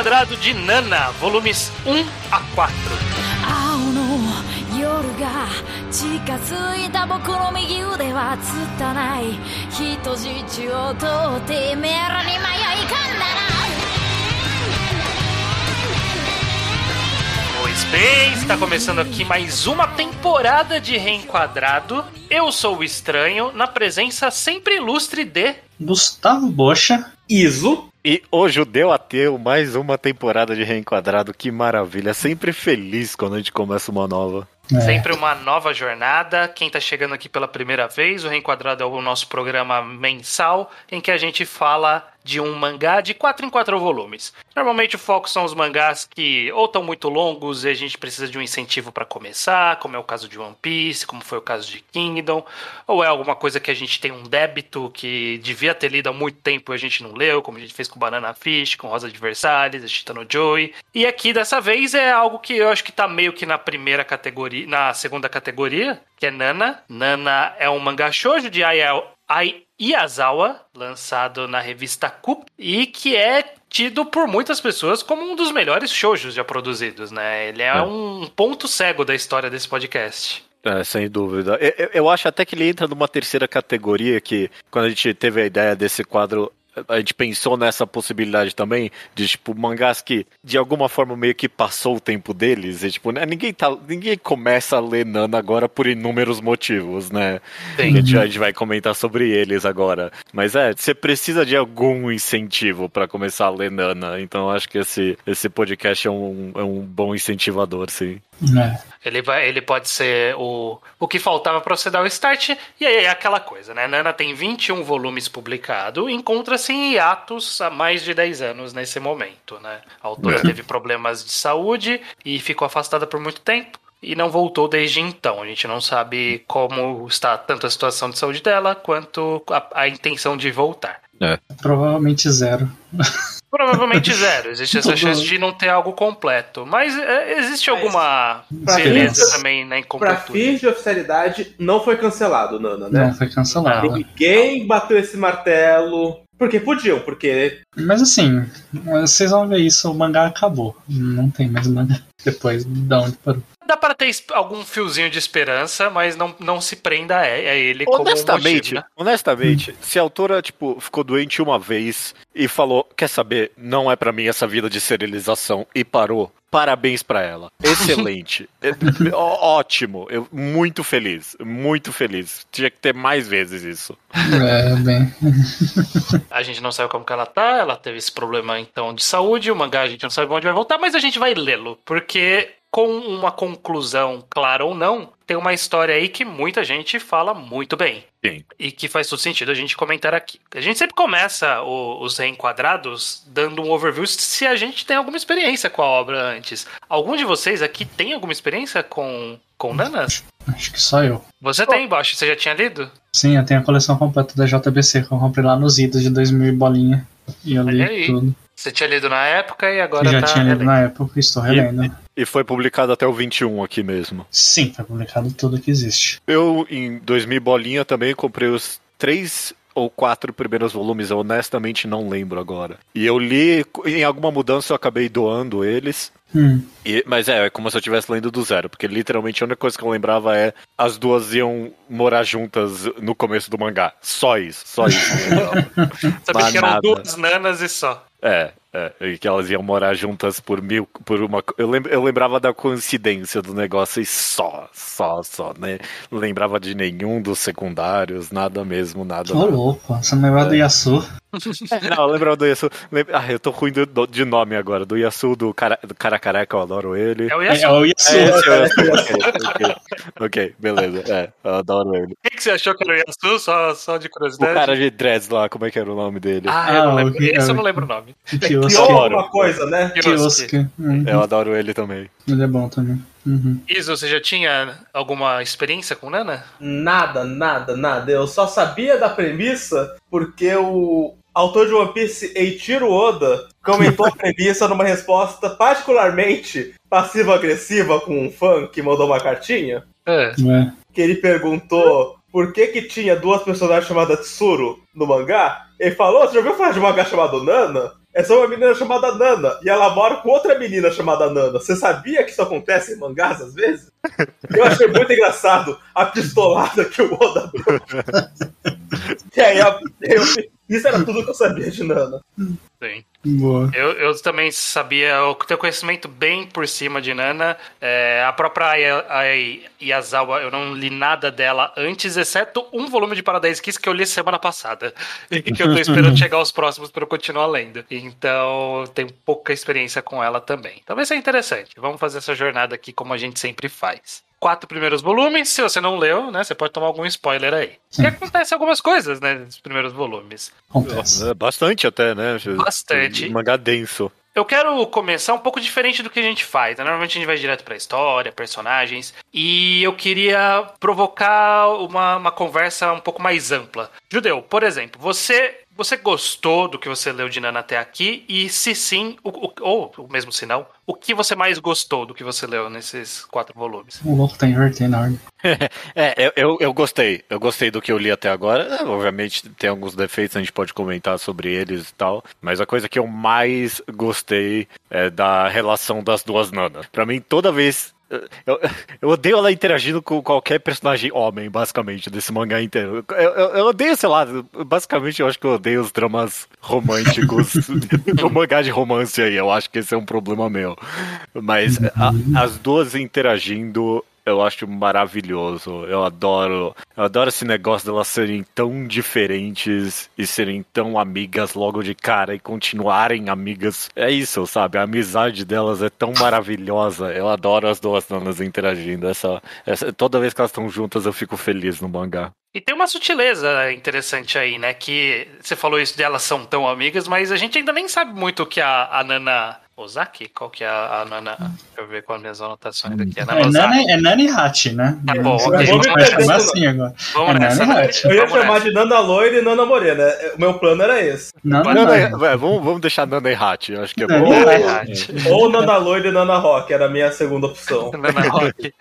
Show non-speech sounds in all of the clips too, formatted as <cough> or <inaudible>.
Quadrado de Nana, volumes 1 a 4. Pois bem, está começando aqui mais uma temporada de Reenquadrado. Eu sou o Estranho, na presença sempre ilustre de... Gustavo Bocha. Iso. E o Judeu Ateu, mais uma temporada de Reenquadrado, que maravilha. Sempre feliz quando a gente começa uma nova. É. Sempre uma nova jornada. Quem está chegando aqui pela primeira vez, o Reenquadrado é o nosso programa mensal em que a gente fala de um mangá de 4 em 4 volumes. Normalmente o foco são os mangás que ou estão muito longos e a gente precisa de um incentivo para começar, como é o caso de One Piece, como foi o caso de Kingdom, ou é alguma coisa que a gente tem um débito que devia ter lido há muito tempo e a gente não leu, como a gente fez com Banana Fish, com Rosa de Versalhes, Chitano Joey. E aqui dessa vez é algo que eu acho que tá meio que na primeira categoria, na segunda categoria, que é Nana. Nana é um mangá shoujo de Ai Iazawa, lançado na revista Coup, e que é tido por muitas pessoas como um dos melhores shoujos já produzidos, né? Ele é, É. um ponto cego da história desse podcast. É, sem dúvida. Eu, eu- eu acho até que ele entra numa terceira categoria que, quando a gente teve a ideia desse quadro, a gente pensou nessa possibilidade também de, tipo, mangás que, de alguma forma, meio que passou o tempo deles. E, tipo, né, ninguém, tá, ninguém começa a ler Nana agora por inúmeros motivos, né? A Sim. gente, a gente vai comentar sobre eles agora. Mas é, você precisa de algum incentivo pra começar a ler Nana. Então eu acho que esse, esse podcast é um, é um bom incentivador, sim. É. Ele, vai, ele pode ser o, o que faltava para você dar o start. E aí é aquela coisa, né? Nana tem 21 volumes publicados, encontra-se em hiatos há mais de 10 anos nesse momento, né? A autora É. teve problemas de saúde e ficou afastada por muito tempo. E não voltou desde então. A gente não sabe como está tanto a situação de saúde dela quanto a, a intenção de voltar. Provavelmente zero. Provavelmente <laughs> zero. Existe essa chance de não ter algo completo. Mas é, existe alguma pra beleza também na Pra incompletude. fins de oficialidade, não foi cancelado, Nana, né? Não foi cancelado. Ninguém bateu esse martelo. Porque podiam, porque Mas assim, vocês vão ver isso, o mangá acabou. Não tem mais mangá depois de onde parou. Dá para ter algum fiozinho de esperança, mas não, não se prenda a, ele como um Honestamente, motivo, né? honestamente, se a autora, tipo, ficou doente uma vez e falou, quer saber, não é pra mim essa vida de serialização e parou, parabéns pra ela. <laughs> Excelente. É, ó- ótimo. Eu, muito feliz. Muito feliz. Tinha que ter mais vezes isso. É, bem. <laughs> A gente não sabe como que ela tá, ela teve esse problema então de saúde, o mangá a gente não sabe onde vai voltar, mas a gente vai lê-lo, porque com uma conclusão clara ou não, tem uma história aí que muita gente fala muito bem. Sim. E que faz todo sentido a gente comentar aqui. A gente sempre começa o- os reenquadrados dando um overview se a gente tem alguma experiência com a obra antes. Algum de vocês aqui tem alguma experiência com, com Nanas? Acho que só eu. Você tem, Baixo? Você já tinha lido? Sim, eu tenho a coleção completa da JBC que eu comprei lá nos idos de 2000 e bolinha. E eu li tudo. Você tinha lido na época e agora já tá tinha lido relendo. na época e estou relendo. E foi publicado até o 21 aqui mesmo. Sim, foi publicado tudo que existe. Eu, em 2000 bolinha, também comprei os três ou quatro primeiros volumes, eu honestamente não lembro agora. E eu li, em alguma mudança eu acabei doando eles. Hum, E- mas é, é como se eu estivesse lendo do zero, porque literalmente a única coisa que eu lembrava é as duas iam morar juntas no começo do mangá. Só isso, só isso. que eu lembrava. <laughs> Sabia que eram duas nanas e só. é, é, e que elas iam morar juntas por mil, por uma. Eu, lem- eu lembrava da coincidência do negócio e só, só, só, né? Não lembrava de nenhum dos secundários, nada mesmo, nada. Ô nada. louco, você <laughs> não lembra do Yasu? Não, eu lembrava do Yasu. lembra- Ah, eu tô ruim do- do- de nome agora. Do Yasu, do cara, do cara careca, eu adoro ele. É o É, Yasu. é o É, Yasu. esse é o Yasu, ok, ok. Ok, beleza. É, eu adoro ele. Quem que você achou que era o Yasu? Só, só de O curiosidade. cara de dreads lá, como é que era o nome dele? Ah, eu não Ah, lembro. o que- Esse eu é não o- lembro o nome. O Adoro. alguma coisa, né? Kiosk. Uhum. Eu adoro ele também. Ele é bom também. Uhum. Iso, você já tinha alguma experiência com Nana? Nada, nada, nada. Eu só sabia da premissa porque o autor de One Piece, Eiichiro Oda, comentou a <laughs> premissa numa resposta particularmente passiva-agressiva com um fã que mandou uma cartinha. É. É. que ele perguntou por que que tinha duas personagens chamadas Tsuru no mangá. Ele falou, você já ouviu falar de um mangá chamado Nana? É só uma menina chamada Nana e ela mora com outra menina chamada Nana. Você sabia que isso acontece em mangás às vezes? Eu achei muito engraçado a pistolada que o Oda deu. E aí, eu, eu, isso era tudo que eu sabia de Nana. Sim. Boa. Eu, eu também sabia, eu tenho conhecimento bem por cima de Nana. É, a própria Ai- Yazawa, eu não li nada dela antes, exceto um volume de Paradise Kiss que eu li semana passada. E que eu tô esperando <laughs> chegar aos próximos para eu continuar lendo. Então, tenho pouca experiência com ela também. Talvez seja interessante. Vamos fazer essa jornada aqui como a gente sempre faz. Quatro primeiros volumes, se você não leu, né? Você pode tomar algum spoiler aí. E acontece algumas coisas, né? Nos primeiros volumes. Acontece. É, Bastante até, né? Bastante. Mangá denso. Eu quero começar um pouco diferente do que a gente faz. né? Normalmente a gente vai direto pra história, personagens. E eu queria provocar uma, uma conversa um pouco mais ampla. Judeu, por exemplo, você. Você gostou do que você leu de Nana até aqui? E se sim, o, o- ou o mesmo se não, o que você mais gostou do que você leu nesses quatro volumes? O louco tá invertendo a ordem. <laughs> É, eu, eu, eu gostei. Eu gostei do que eu li até agora. É, obviamente tem alguns defeitos, a gente pode comentar sobre eles e tal. Mas a coisa que eu mais gostei é da relação das duas nanas. Pra mim, toda vez. Eu, eu odeio ela interagindo com qualquer personagem homem, basicamente, desse mangá inteiro. Eu, eu, eu odeio, sei lá, basicamente eu acho que eu odeio os dramas românticos <laughs> do mangá de romance aí. Eu acho que esse é um problema meu. Mas a- as duas interagindo eu acho maravilhoso. Eu adoro, eu adoro esse negócio delas serem tão diferentes e serem tão amigas logo de cara e continuarem amigas. É isso, sabe? A amizade delas é tão maravilhosa. Eu adoro as duas nanas interagindo. Essa, essa- toda vez que elas estão juntas eu fico feliz no mangá. E tem uma sutileza interessante aí, né? Que você falou isso de elas são tão amigas, mas a gente ainda nem sabe muito o que a, a Nana Ozaki? Qual que é a, a Nana? Deixa eu ver qual as minhas anotações aqui. A Nana É Ozaki. Nani, é Nani Hachi, né? Tá bom, Você ok. vai Vamos chamar assim agora. Vamos É nessa. Nana né? Eu ia Vamos chamar nessa. de Nana Loira e Nana Morena. É, O meu plano era esse. Nana. Nana, é, vamos, vamos deixar Nana e Hat, eu acho que é Nana bom. Nana Hachi. Hachi. Ou Nana Loira e Nana Rock, era a minha segunda opção. <laughs> Nana Rock.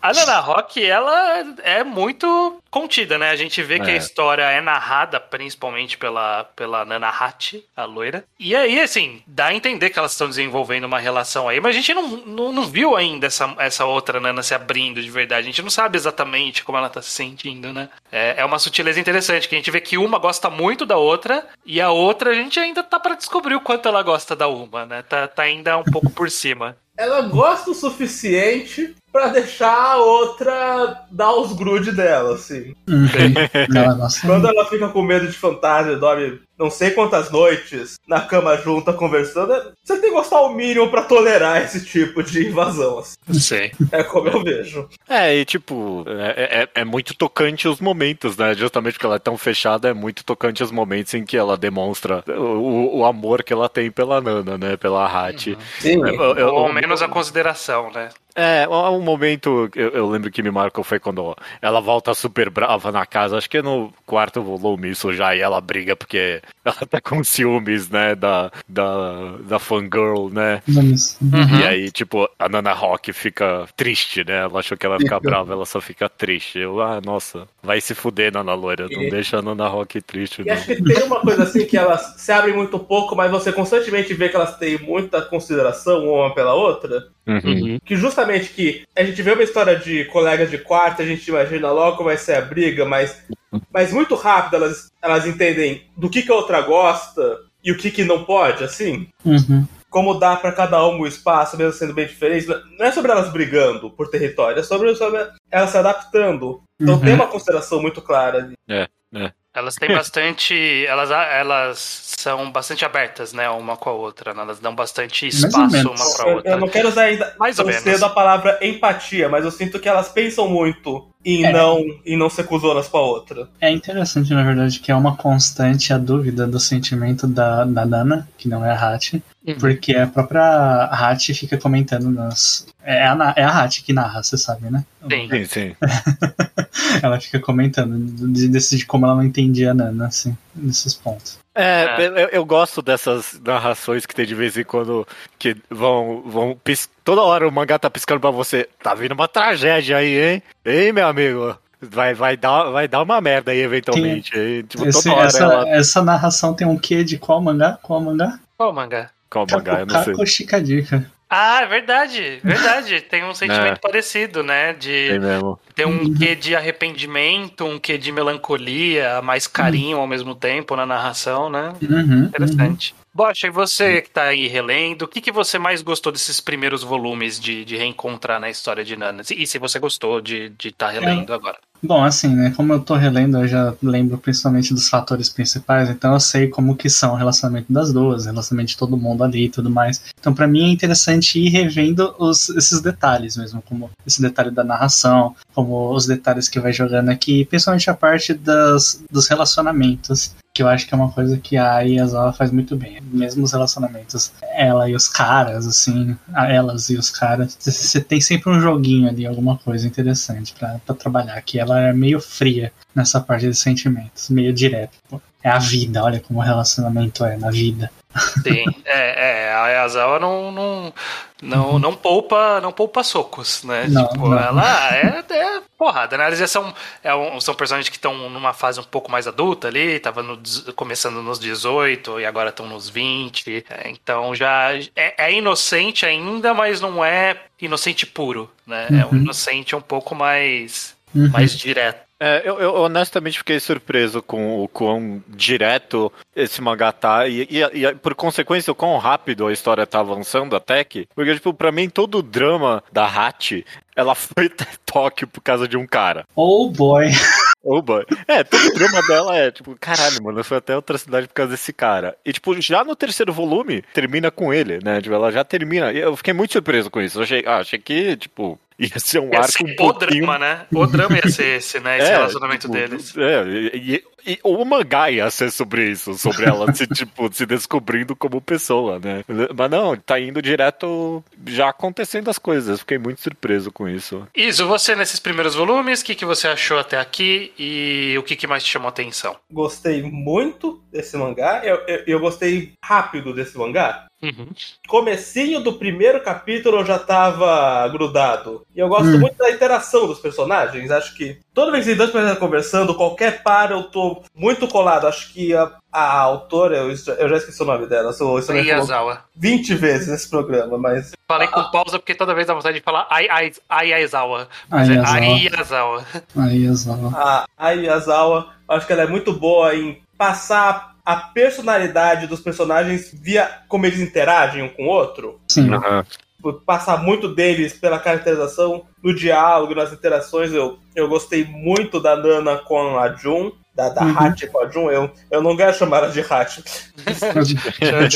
A Nana Rock, ela é muito contida, né? A gente vê que a É. história é narrada principalmente pela, pela Nana Hachi, a loira. E aí, assim, dá a entender que elas estão desenvolvendo uma relação aí, mas a gente não, não, não viu ainda essa, essa outra Nana se abrindo de verdade. A gente não sabe exatamente como ela tá se sentindo, né? É, é uma sutileza interessante, que a gente vê que uma gosta muito da outra e a outra a gente ainda tá pra descobrir o quanto ela gosta da uma, né? Tá, tá ainda um pouco por cima. Ela gosta o suficiente pra deixar a outra dar os grude dela, assim. Uhum. <laughs> Ela Quando ela fica com medo de fantasma e dorme não sei quantas noites na cama junta conversando, é- você tem que gostar o mínimo pra tolerar esse tipo de invasão. assim. Sei. É como eu vejo. É, e tipo, é, é, é muito tocante os momentos, né? Justamente porque ela é tão fechada, é muito tocante os momentos em que ela demonstra o, o amor que ela tem pela Nana, né? Pela Hat. Sim. Eu- eu- Ou menos a consideração, né? É, um momento eu, eu lembro que me marcou foi quando ela volta super brava na casa, acho que é no quarto volume isso já, e ela briga porque <laughs> ela tá com ciúmes, né, da, da, da fangirl, né? Vamos. E aí, tipo, a Nana Rock fica triste, né? Ela achou que ela ia ficar brava, ela só fica triste. Eu, ah, nossa, vai se fuder, Nana Loira, não E- deixa a Nana Rock triste, E não. acho que tem uma coisa assim que elas se abrem muito pouco, mas você constantemente vê que elas têm muita consideração uma pela outra. Uhum. Que justamente que a gente vê uma história de colegas de quarto, a gente imagina logo vai ser a briga, mas, mas muito rápido elas, elas entendem do que, que a outra gosta e o que, que não pode, assim. Uhum. Como dá pra cada um o espaço, mesmo sendo bem diferente. Não é sobre elas brigando por território, é sobre, sobre elas se adaptando. Então Uhum. tem uma consideração muito clara ali. Elas têm bastante. Elas, elas são bastante abertas, né? Uma com a outra. né? Elas dão bastante espaço uma pra Eu, outra. eu não quero usar ainda Mais ou menos. cedo a palavra empatia, mas eu sinto que elas pensam muito em, É. não, em não ser cuzonas com a outra. É interessante, na verdade, que é uma constante a dúvida do sentimento da, da Nana, que não é a Hachi, Uhum. porque a própria Hachi fica comentando nas. É a, é a Hachi que narra, você sabe, né? Sim. Sim, sim. <laughs> Ela fica comentando de, desse- de como ela não entendia a Nana, assim, nesses pontos. É, É. Eu, eu gosto dessas narrações que tem de vez em quando que vão, vão pis... toda hora o mangá tá piscando pra você. Tá vindo uma tragédia aí, hein? Hein, meu amigo? Vai, vai, dar, vai dar uma merda aí eventualmente. hein? Tipo, Esse- toda hora essa, ela. essa narração tem um quê de qual mangá? Qual mangá? Qual mangá? Qual mangá? Eu não sei. Shikadika. Ah, é verdade, verdade. <laughs> Tem um sentimento É. parecido, né? De Tem mesmo. ter um quê de arrependimento, um quê de melancolia, mais carinho ao mesmo tempo na narração, né? Uhum, Interessante. Bocha, e você que tá aí relendo, o que, que você mais gostou desses primeiros volumes de, de reencontrar na história de Nana? E se você gostou de estar de tá relendo agora? Bom, assim, né? Como eu tô relendo, eu já lembro principalmente dos fatores principais, então eu sei como que são o relacionamento das duas, o relacionamento de todo mundo ali e tudo mais. Então, pra mim é interessante ir revendo os, esses detalhes mesmo, como esse detalhe da narração, como os detalhes que vai jogando aqui, principalmente a parte das, dos relacionamentos, que eu acho que é uma coisa que a Yazawa faz muito bem. Mesmo os relacionamentos, ela e os caras, assim, elas e os caras, você tem sempre um joguinho ali, alguma coisa interessante pra trabalhar, que ela é meio fria nessa parte de sentimentos, meio direto. É a vida, olha como o relacionamento é na vida. Sim, é, é a Ayazawa não, não, não, não poupa não poupa socos, né? Não, tipo, não. ela é, é porrada, né? Eles já são, é um- são personagens que estão numa fase um pouco mais adulta ali, tava no começando nos 18 e agora estão nos 20. é, então já é, é inocente ainda, mas não é inocente puro, né? É um Uhum. inocente um pouco mais, Uhum. mais direto. É, eu, eu honestamente fiquei surpreso com o quão direto esse mangá tá e, e- e, por consequência o quão rápido a história tá avançando até que. Porque, tipo, pra mim todo o drama da Hachi, ela foi <laughs> até Tóquio por causa de um cara. Oh boy. Oba. É, todo o drama dela é, tipo, caralho, mano, eu fui até outra cidade por causa desse cara. E, tipo, já no terceiro volume, termina com ele, né? Tipo, ela já termina. Eu fiquei muito surpreso com isso. Eu achei, ah, achei que, tipo, ia ser um Ia arco ser um o pouquinho... drama, né? O drama ia ser esse, né? Esse <laughs> É, relacionamento tipo, deles. É, e, e- o mangá ia ser sobre isso, sobre ela se, <laughs> tipo, se descobrindo como pessoa, né? Mas não, tá indo direto já acontecendo as coisas. Fiquei muito surpreso com isso. Isso, você nesses primeiros volumes, o que, que você achou até aqui e o que, que mais te chamou a atenção? Gostei muito desse mangá. Eu, eu, eu gostei rápido desse mangá. Uhum. Comecinho do primeiro capítulo eu já tava grudado. E eu gosto Hum. muito da interação dos personagens. Acho que toda vez que tem dois personagens conversando, qualquer par eu tô muito colado. Acho que a, a autora, eu, eu já esqueci o nome dela, eu, me falou Ayazawa. 20 vezes nesse programa, mas Falei com pausa porque toda vez dá vontade de falar Ai- Ai- Ayazawa. Mas é Ayazawa. Ayazawa. A, acho que ela é muito boa em passar a personalidade dos personagens via como eles interagem um com o outro. Sim. Tipo, Passar muito deles pela caracterização, no diálogo, nas interações. Eu, eu gostei muito da Nana com a Jun, da, da Uhum. Hachi com a Jun. Eu, eu não quero chamar ela de Hachi.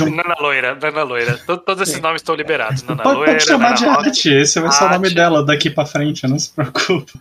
Um- Nana Loira, Nana Loira. To- Todos esses nomes estão liberados. Nana Pode, Loira, pode chamar Nana de. Hachi, esse vai ser o nome dela daqui pra frente, não se preocupe.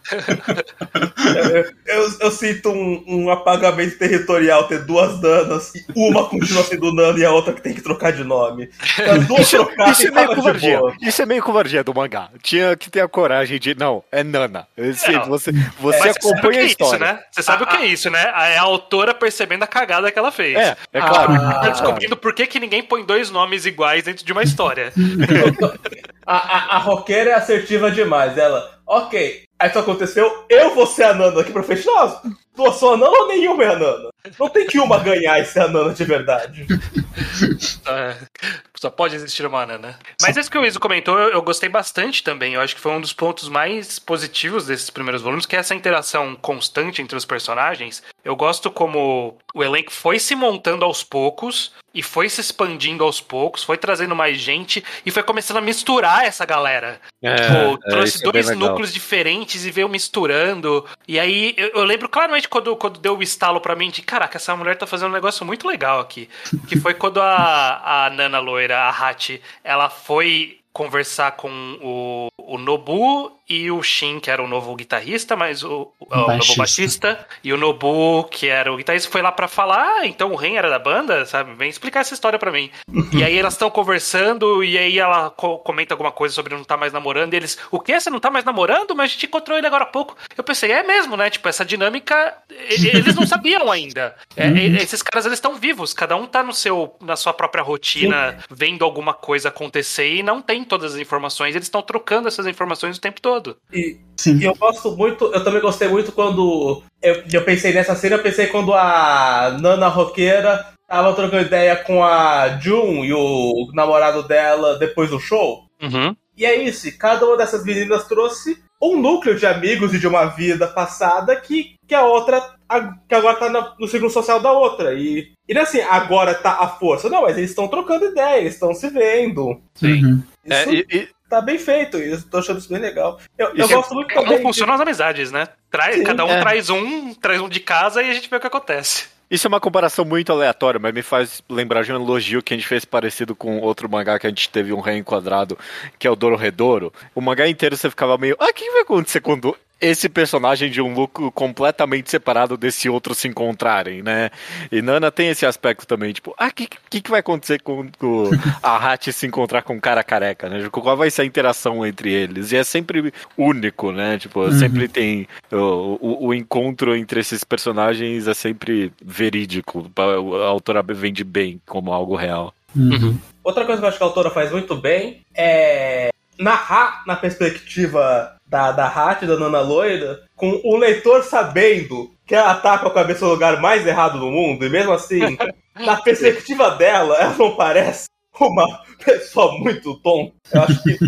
Eu, eu, eu sinto um, um apagamento territorial ter duas Nanas, e uma continua sendo Nana e a outra que tem que trocar de nome. As duas Isso, trocarem, isso é meio covardia. Isso é meio covardia do mangá. Tinha que ter a coragem de. Não, é Nana. Não. você você que acompanha a é isso, história. né? Você sabe o que é isso, né? É a autora percebendo a cagada que ela fez. É, é claro. Tá descobrindo por que, que ninguém põe dois nomes iguais dentro de uma história. <laughs> A, a, a roqueira é assertiva demais. Ela, ok, aí isso aconteceu, eu vou ser a Nana aqui pra frente. Nossa, tu sou a Nana ou nenhuma é a Nana? Não tem que uma ganhar e ser a Nana de verdade. <laughs> É, Só pode existir uma Nana. Mas isso que o Iso comentou, eu, eu gostei bastante também. Eu acho que foi um dos pontos mais positivos desses primeiros volumes, que é essa interação constante entre os personagens. Eu gosto como o elenco foi se montando aos poucos e foi se expandindo aos poucos, foi trazendo mais gente e foi começando a misturar essa galera. É, Tipo, é, trouxe é dois legal. núcleos diferentes e veio misturando. E aí, eu, eu lembro claramente quando, quando deu o estalo pra mim de caraca, essa mulher tá fazendo um negócio muito legal aqui. Que foi quando a, a Nana Loira, a Hachi, ela foi conversar com o, o Nobu e o Shin, que era o novo guitarrista, mas o, o, o novo Baixista. e o Nobu, que era o guitarrista, foi lá pra falar, ah, então o Ren era da banda, sabe? Vem explicar essa história pra mim. e aí elas estão conversando, e aí ela co- comenta alguma coisa sobre não tá mais namorando, e eles, o quê? Você não tá mais namorando? Mas a gente encontrou ele agora há pouco. Eu pensei, é mesmo, né? Tipo, essa dinâmica, eles não sabiam ainda. <laughs> É, e- esses caras, eles estão vivos, cada um tá no seu, na sua própria rotina, vendo alguma coisa acontecer e não tem todas as informações, eles estão trocando essas informações o tempo todo. E, Sim. e eu gosto muito, eu também gostei muito quando. Eu, eu pensei nessa cena, eu pensei quando a Nana roqueira tava trocando ideia com a Jun e o namorado dela depois do show. Uhum. E é isso, cada uma dessas meninas trouxe um núcleo de amigos e de uma vida passada que, que a outra, a- que agora tá na- no ciclo social da outra. E, e não é assim, agora tá a força. Não, mas eles estão trocando ideia, eles estão se vendo. Sim. Uhum. É, Isso e- e- tá bem feito, e eu tô achando isso bem legal. Eu, eu é- gosto muito Como também. de- funcionam as amizades, né? Traz, Sim, cada um é. traz um, traz um de casa e a gente vê o que acontece. Isso é uma comparação muito aleatória, mas me faz lembrar de um elogio que a gente fez parecido com outro mangá que a gente teve um reenquadrado, que é o Dororedoro. O mangá inteiro você ficava meio, ah, o que vai acontecer quando esse personagem de um look completamente separado desse outro se encontrarem, né? E Nana tem esse aspecto também, tipo, ah, o que, que, que vai acontecer quando a Hachi se encontrar com o cara careca, né? Tipo, Qual vai ser a interação entre eles? E é sempre único, né? Tipo, Uhum. sempre tem o, o, o encontro entre esses personagens é sempre verídico. A autora vende bem como algo real. Uhum. Outra coisa que eu acho que a autora faz muito bem é narrar na perspectiva da, da Hat, da Nana Loira, com o leitor sabendo que ela tá com a cabeça no lugar mais errado do mundo, e mesmo assim, <laughs> na perspectiva dela, ela não parece uma pessoa muito tonta. Eu acho que.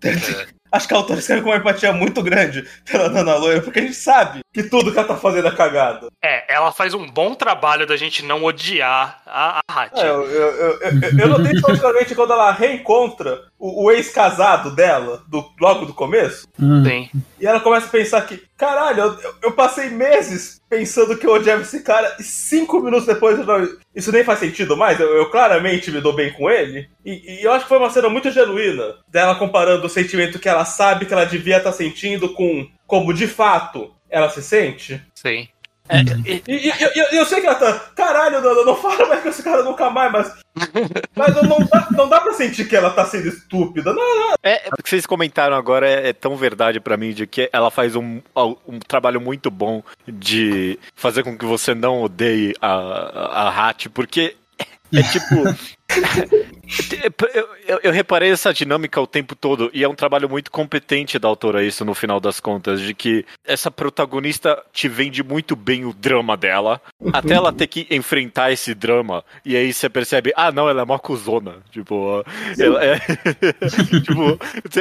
<laughs> Acho que a autora escreve com uma empatia muito grande pela Nana Loira, porque a gente sabe que tudo que ela tá fazendo é cagada. É, ela faz um bom trabalho da gente não odiar a, a. É, eu, eu, eu, eu, eu notei particularmente quando ela reencontra o, o ex-casado dela, do, logo do começo, Uhum. Sim. e ela começa a pensar que, caralho, eu, eu- passei meses pensando que eu odiava esse cara, e cinco minutos depois eu não- isso nem faz sentido mais, eu, eu claramente me dou bem com ele. E, e eu acho que foi uma cena muito genuína, dela comparando o sentimento que ela sabe que ela devia estar sentindo com como de fato ela se sente. Sim. E, e- e- eu, eu sei que ela tá. Caralho, não, não fala mais com esse cara nunca mais, mas. <laughs> Mas não, não dá, não dá pra sentir que ela tá sendo estúpida. Não, É, o que vocês comentaram agora é, é tão verdade pra mim de que ela faz um, um trabalho muito bom de fazer com que você não odeie a, a, a Hat, porque é tipo. <laughs> <laughs> eu, eu- eu reparei essa dinâmica o tempo todo e é um trabalho muito competente da autora isso no final das contas, de que essa protagonista te vende muito bem o drama dela, até ela ter que enfrentar esse drama e aí você percebe, ah não, ela é uma cuzona, tipo, ela é <laughs> tipo,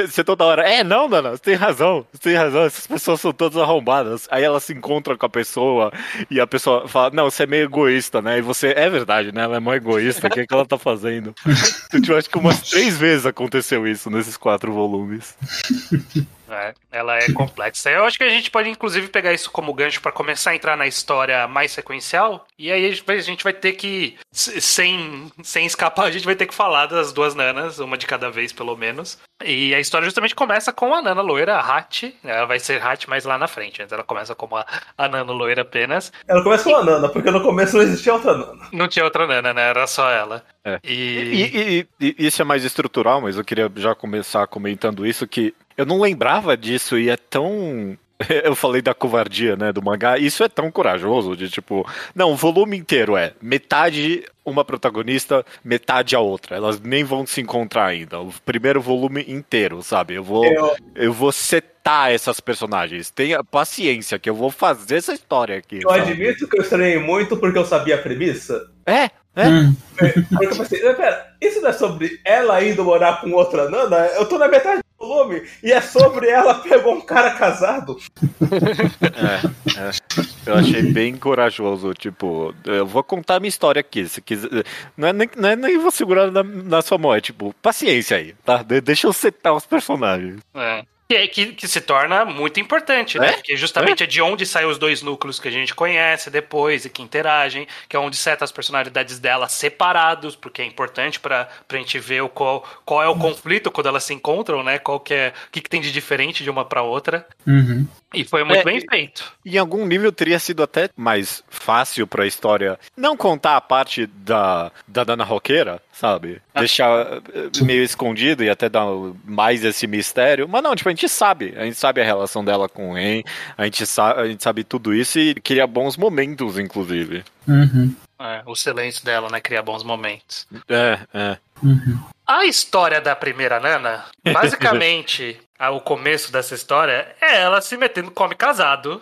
você toda hora, é não, Nana, você tem razão, você tem razão, essas pessoas são todas arrombadas. Aí ela se encontra com a pessoa e a pessoa fala, não, você é meio egoísta, né? E você, é verdade, né? Ela é mó egoísta, o que, é que ela tá fazendo? <laughs> Então, tipo, acho que umas três vezes aconteceu isso nesses quatro volumes. <laughs> É, ela é complexa. Eu acho que a gente pode, inclusive, pegar isso como gancho pra começar a entrar na história mais sequencial. E aí a gente vai, ter que, sem, sem escapar, a gente vai ter que falar das duas nanas, uma de cada vez, pelo menos. E a história justamente começa com a nana loira, a Hat. Ela vai ser Hat mais lá na frente. Antes ela começa como a, a nana loira apenas. ela começa com a Nana, porque no começo não existia outra Nana. Não tinha outra nana, né? Era só ela. É. E... E, e- e isso é mais estrutural, mas eu queria já começar comentando isso, que eu não lembrava disso e é tão. <laughs> Eu falei da covardia, né, do mangá. Isso é tão corajoso de tipo, não, o volume inteiro é metade uma protagonista, metade a outra. Elas nem vão se encontrar ainda. O primeiro volume inteiro, sabe? Eu vou Eu, eu vou setar essas personagens. Tenha paciência que eu vou fazer essa história aqui. eu sabe? admito que eu estranhei muito porque eu sabia a premissa. É, é. Hum. Porque eu pensei, "Mas pera, isso não é sobre ela indo morar com outra Nana? Eu tô na metade volume e é sobre ela <laughs> pegou um cara casado. É, é. Eu achei bem corajoso. Tipo, eu vou contar a minha história aqui. Se quiser. Não é nem, não é nem vou segurar na, na sua mão. É tipo, paciência aí, tá? De- deixa eu setar os personagens. É. Que, é- que, que se torna muito importante, né? É? Porque justamente é? de onde saem os dois núcleos que a gente conhece depois e que interagem, que é onde setam as personalidades dela separados, porque é importante pra, pra gente ver o qual, qual é o conflito quando elas se encontram, né? Qual que é, o que, que tem de diferente de uma pra outra. Uhum. E foi muito É, bem e- feito. Em algum nível teria sido até mais fácil pra história não contar a parte da, da Dana Roqueira, sabe? Deixar eh, meio escondido e até dar mais esse mistério. Mas não, tipo, a gente sabe. A gente sabe a relação dela com o Ren, a gente, sa a gente sabe tudo isso e cria bons momentos, inclusive. Uhum. É, o silêncio dela, né? Cria bons momentos. É, é. Uhum. A história da primeira Nana, basicamente, <laughs> o começo dessa história é ela se metendo com homem casado,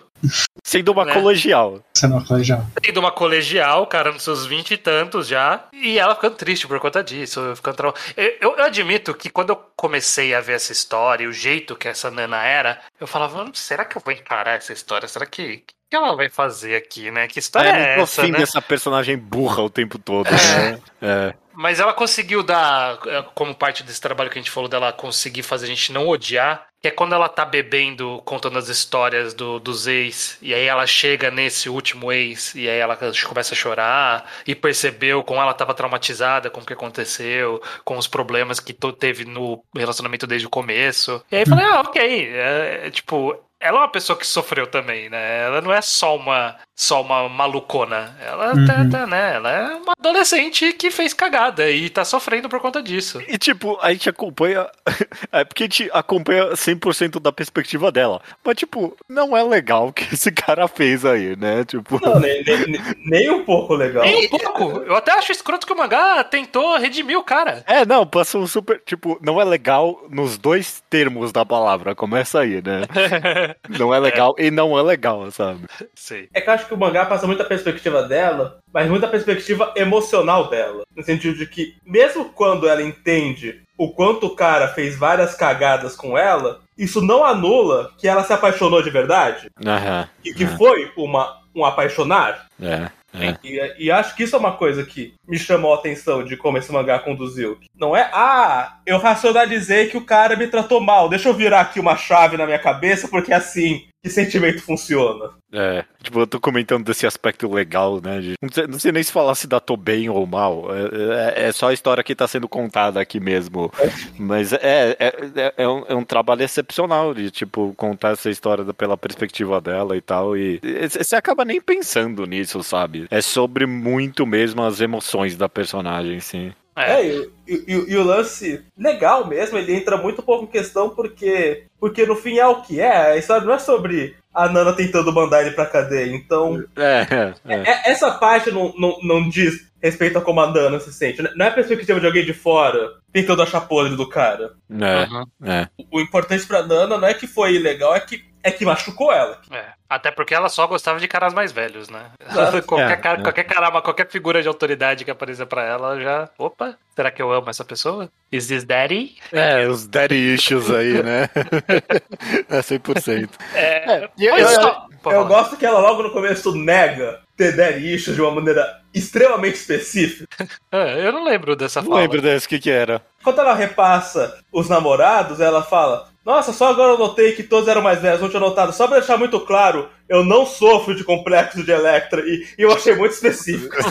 Sendo uma Né? colegial. Você não colegial. tendo uma colegial, cara, nos seus vinte e tantos já, e ela ficando triste por conta disso. Ficando eu, eu- eu admito que quando eu comecei a ver essa história e o jeito que essa Nana era, eu falava, "Hum, será que eu vou encarar essa história? Será que. O que ela vai fazer aqui, né? Que história É, é, não tô essa, afim né? dessa personagem burra o tempo todo, né? É. Mas ela conseguiu dar, é, como parte desse trabalho que a gente falou dela, conseguir fazer a gente não odiar, que é quando ela tá bebendo, contando as histórias do, dos ex, e aí ela chega nesse último ex, e aí ela começa a chorar, e percebeu como ela tava traumatizada com o que aconteceu, com os problemas que teve no relacionamento desde o começo. E aí eu falei, ah, ok, é, é, tipo... Ela é uma pessoa que sofreu também, né? Ela não é só uma só uma malucona. Ela, Uhum. tá, tá, né? ela é uma adolescente que fez cagada e tá sofrendo por conta disso. E tipo, a gente acompanha. <laughs> É porque a gente acompanha 100% da perspectiva dela. Mas, tipo, não é legal o que esse cara fez aí, né? Tipo. Não, nem, nem, nem- nem um pouco legal. Nem um pouco. Eu até acho escroto que o mangá tentou redimir o cara. É, não, passou um super. Tipo, não é legal nos dois termos da palavra. Começa aí, né? <laughs> Não é legal e não é legal, sabe? Sei. É que eu acho que o mangá passa muita perspectiva dela, mas muita perspectiva emocional dela. No sentido de que, mesmo quando ela entende o quanto o cara fez várias cagadas com ela, isso não anula que ela se apaixonou de verdade. Aham. E que É. foi uma, um apaixonar. É, é. E, e acho que isso é uma coisa que me chamou a atenção de como esse mangá conduziu. Não é, ah, eu racionalizei que o cara me tratou mal, deixa eu virar aqui uma chave na minha cabeça, porque é assim que sentimento funciona. É, tipo, eu tô comentando desse aspecto legal, né? de- não, sei, não sei nem se falar se datou bem ou mal. É, é- é só a história que tá sendo contada aqui mesmo. Mas é, é, é- é um, é um trabalho excepcional de, tipo, contar essa história pela perspectiva dela e tal. E você acaba nem pensando nisso, sabe? É sobre muito mesmo as emoções da personagem, sim. É. É, e, e- e- e o lance legal mesmo, ele entra muito pouco em questão porque, porque no fim é o que é. A história não é sobre a Nana tentando mandar ele pra cadeia. Então, É, é, é. é- essa parte não, não, não diz respeito a como a Nana se sente. Não é a perspectiva de alguém de fora tentando achar podre do cara. É, Uhum. é. O importante pra Nana não é que foi ilegal, é que, é que machucou ela. É. Até porque ela só gostava de caras mais velhos, né? <laughs> Qualquer, É, cara, é. qualquer caramba, qualquer figura de autoridade que apareça pra ela já. Opa, será que eu amo essa pessoa? Is this daddy? É, os daddy issues aí, né? <laughs> é 100%. É. e eu- eu- só- Eu fala. gosto que ela logo no começo nega ter daddy issues de uma maneira extremamente específica. <laughs> É, eu não lembro dessa Não fala. lembro desse, o que que era? Quando ela repassa os namorados, ela fala: Nossa, só agora eu notei que todos eram mais velhos, não tinha notado. Só pra deixar muito claro, eu não sofro de complexo de Electra. E, e eu achei muito específico. <laughs>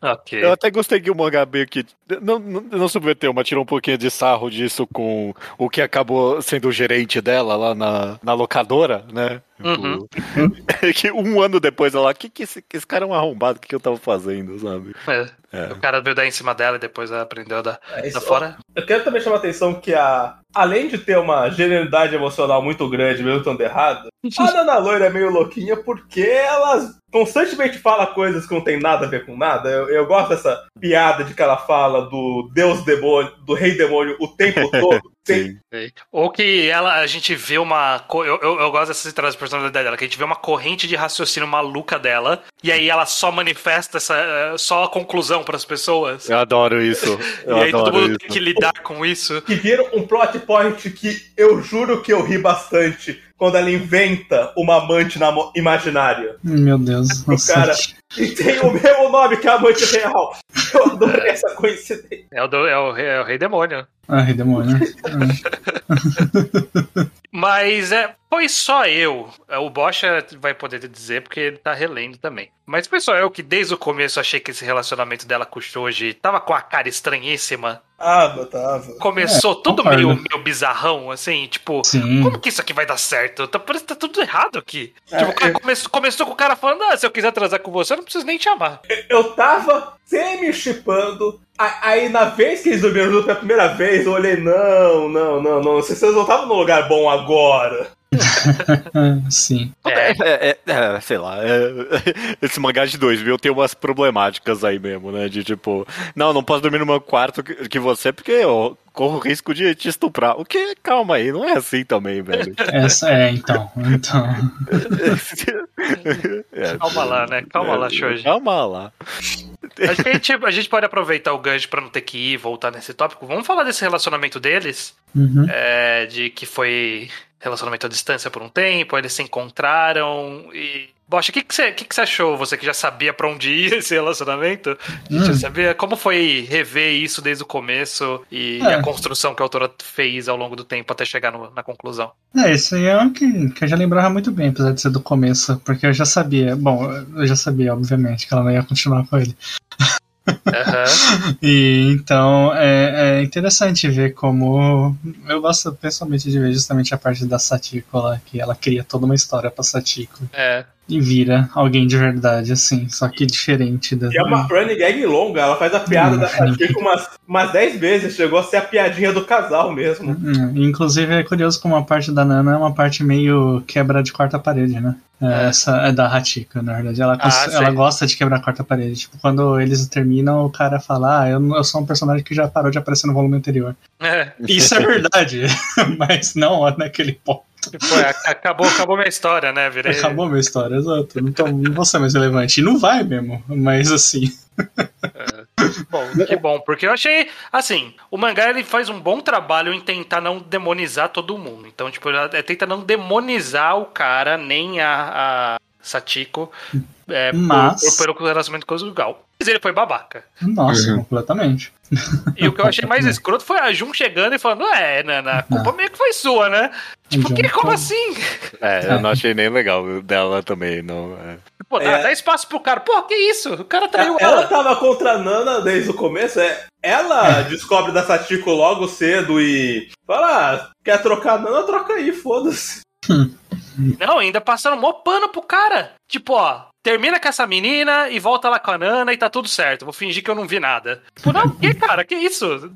Ok. Eu até gostei que o mangá meio que. Não, não, não subverteu, mas tirou um pouquinho de sarro disso com o que acabou sendo o gerente dela lá na, na locadora, né? Uhum. <laughs> que um ano depois ela, que, que, esse, que esse cara é um arrombado, o que, que eu tava fazendo, sabe? É. É. O cara veio dar em cima dela e depois ela aprendeu a dar, É, isso- fora. Eu quero também chamar a atenção que a. Além de ter uma genuinidade emocional muito grande, mesmo estando errada, a Nana Loira é meio louquinha porque ela constantemente fala coisas que não tem nada a ver com nada. Eu, eu gosto dessa piada de que ela fala do Deus demônio, do rei demônio o tempo <laughs> todo. Sem- Sim. Ou que ela, a gente vê uma. Eu, eu, eu gosto dessas de personalidade dela, que a gente vê uma corrente de raciocínio maluca dela, e aí ela só manifesta essa, eh, só a conclusão pras pessoas. Eu adoro isso. <laughs> Eu e aí todo mundo isso. tem que lidar com isso. que vira um plot que eu juro que eu ri bastante quando ela inventa uma amante imaginária. Meu Deus. <laughs> O cara e tem o mesmo nome que a amante real. Eu adorei essa coincidência. É o, do- é o, rei- é o rei demônio. Ah, rei demônio. <laughs> Mas é, foi só eu. É, O Bocha vai poder te dizer porque ele tá relendo também. Mas foi só eu que desde o começo achei que esse relacionamento dela com o Shoji tava com a cara estranhíssima. Ah, tava. Começou É, tudo meio, meio bizarrão, assim, tipo. Sim. Como que isso aqui vai dar certo? Tá, parece que tá tudo errado aqui. É, tipo, o cara eu- começou, começou com o cara falando: ah, se eu quiser transar com você, eu não preciso nem te amar. Eu tava semi-chipando. a- Aí, na vez que eles dormiram junto pela primeira vez, eu olhei: não, não, não, não. Vocês não estavam num lugar bom agora. <laughs> Sim. É. É, é, é, sei lá, é, <laughs> esse mangá de 2000 tem umas problemáticas aí mesmo, né? De tipo, não, não posso dormir no meu quarto que, que você, porque eu corro risco de te estuprar. O que? Calma aí, não é assim também, velho. Essa é, então. Então. <laughs> É, Calma lá, né? Calma lá, Shoji. Calma lá. Acho que a gente, a gente pode aproveitar o gancho pra não ter que ir e voltar nesse tópico. Vamos falar desse relacionamento deles? Uhum. É, de que foi relacionamento à distância por um tempo, eles se encontraram e. Bocha, o que, que, você, que, que você achou? Você que já sabia pra onde ia <laughs> esse relacionamento? Hum. Já sabia como foi rever isso desde o começo e É. a construção que a autora fez ao longo do tempo até chegar no- na conclusão? É, isso aí é um que, que eu já lembrava muito bem, apesar de ser do começo, porque eu já sabia, bom, eu já sabia, obviamente, que ela não ia continuar com ele. Aham. <laughs> E então é, é interessante ver como. Eu gosto pessoalmente de ver justamente a parte da Satiko lá, que ela cria toda uma história pra Satiko É. e vira alguém de verdade, assim, só que diferente da. E é uma running gag longa, ela faz a piada Hum, da Satiko umas, umas 10 vezes, chegou a ser a piadinha do casal mesmo. Hum, Inclusive é curioso como a parte da Nana é uma parte meio quebra de quarta parede, né? É, É. Essa é da Hachiko, na verdade. Ela, Ah, ela gosta de quebrar a quarta parede. Tipo, quando eles terminam, o cara fala: Ah, eu, eu sou um personagem que já parou de aparecer no volume anterior. É. Isso é verdade, <laughs> mas não naquele ponto. <laughs> Foi, acabou, acabou minha história, né? Virei. Acabou minha história, exato. Não, tô, não vou ser mais relevante. E não vai mesmo, mas assim. Bom, que <laughs> bom, porque eu achei, assim, o mangá ele faz um bom trabalho em tentar não demonizar todo mundo. Então, tipo, ele é, tenta não demonizar o cara, nem a, a Satiko, é, por- Mas- por, pelo relacionamento conjugal. Mas ele foi babaca. Nossa, completamente. E o que eu achei mais <laughs> escroto foi a Jun chegando e falando, é, Nana, a culpa meio que foi sua, né? Tipo, que, como foi- assim? É, eu não achei nem legal dela também, não. é. Pô, dá, É. dá espaço pro cara. Pô, que isso? O cara traiu Ela ela. tava contra a Nana desde o começo, é. Ela descobre da Satiko logo cedo e fala: ah, quer trocar a Nana? Troca aí, foda-se. Não, ainda passaram mó pano pro cara. Tipo, ó, termina com essa menina e volta lá com a Nana e tá tudo certo. Vou fingir que eu não vi nada. Pô, não, que <laughs> cara? Que isso?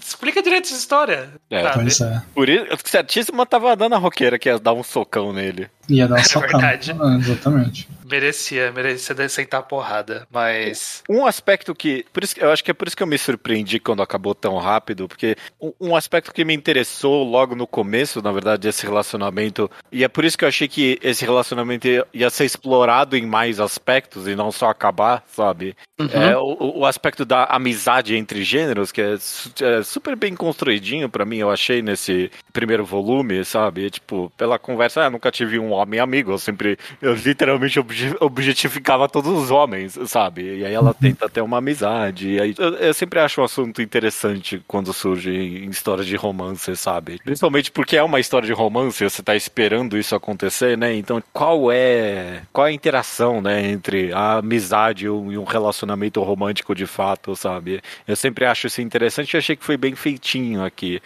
Explica direito essa história. É, sabe? Pois é. Por isso, certíssima tava dando a roqueira que ia dar um socão nele. Ia dar um <laughs> É socão. verdade. Ah, exatamente. Merecia, merecia sentar a porrada. Mas. Um aspecto que. Por isso, eu acho que é por isso que eu me surpreendi quando acabou tão rápido, porque um, um aspecto que me interessou logo no começo, na verdade, desse relacionamento, e é por isso que eu achei que esse relacionamento ia- ia ser explorado em mais aspectos e não só acabar, sabe? É o, o aspecto da amizade entre gêneros, que é, é super bem construidinho pra mim, eu achei nesse primeiro volume, sabe? Tipo, pela conversa, ah, nunca tive um homem amigo, eu sempre, eu literalmente obje- objetificava todos os homens, sabe? E aí ela tenta ter uma amizade, e aí eu, eu sempre acho um assunto interessante quando surge em histórias de romance, sabe? Principalmente porque é uma história de romance, você tá esperando isso acontecer, né? Então, qual é, qual é a interação, né, entre a amizade e um relacionamento romântico de fato, sabe? Eu sempre acho isso interessante e achei que foi bem feitinho aqui.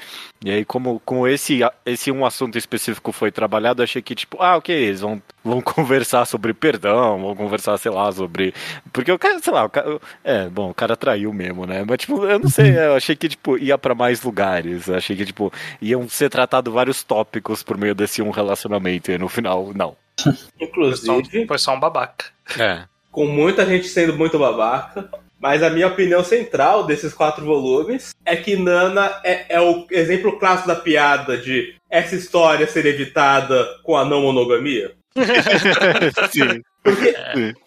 E aí, como com esse, esse um assunto específico foi trabalhado, achei que, tipo, ah, ok, eles vão, vão <laughs> conversar sobre perdão, vão conversar, sei lá, sobre. Porque o cara, sei lá, o cara, é, bom, o cara traiu mesmo, né? Mas, tipo, eu não sei, eu achei que, tipo, ia pra mais lugares. Eu achei que, tipo, iam ser tratados vários tópicos por meio desse um relacionamento. E no final, não. Foi <laughs> só, Inclusive, foi só um babaca. É. com muita gente sendo muito babaca. Mas a minha opinião central desses quatro volumes é que Nana é, é o exemplo clássico da piada de essa história ser evitada com a não monogamia. <laughs> Sim.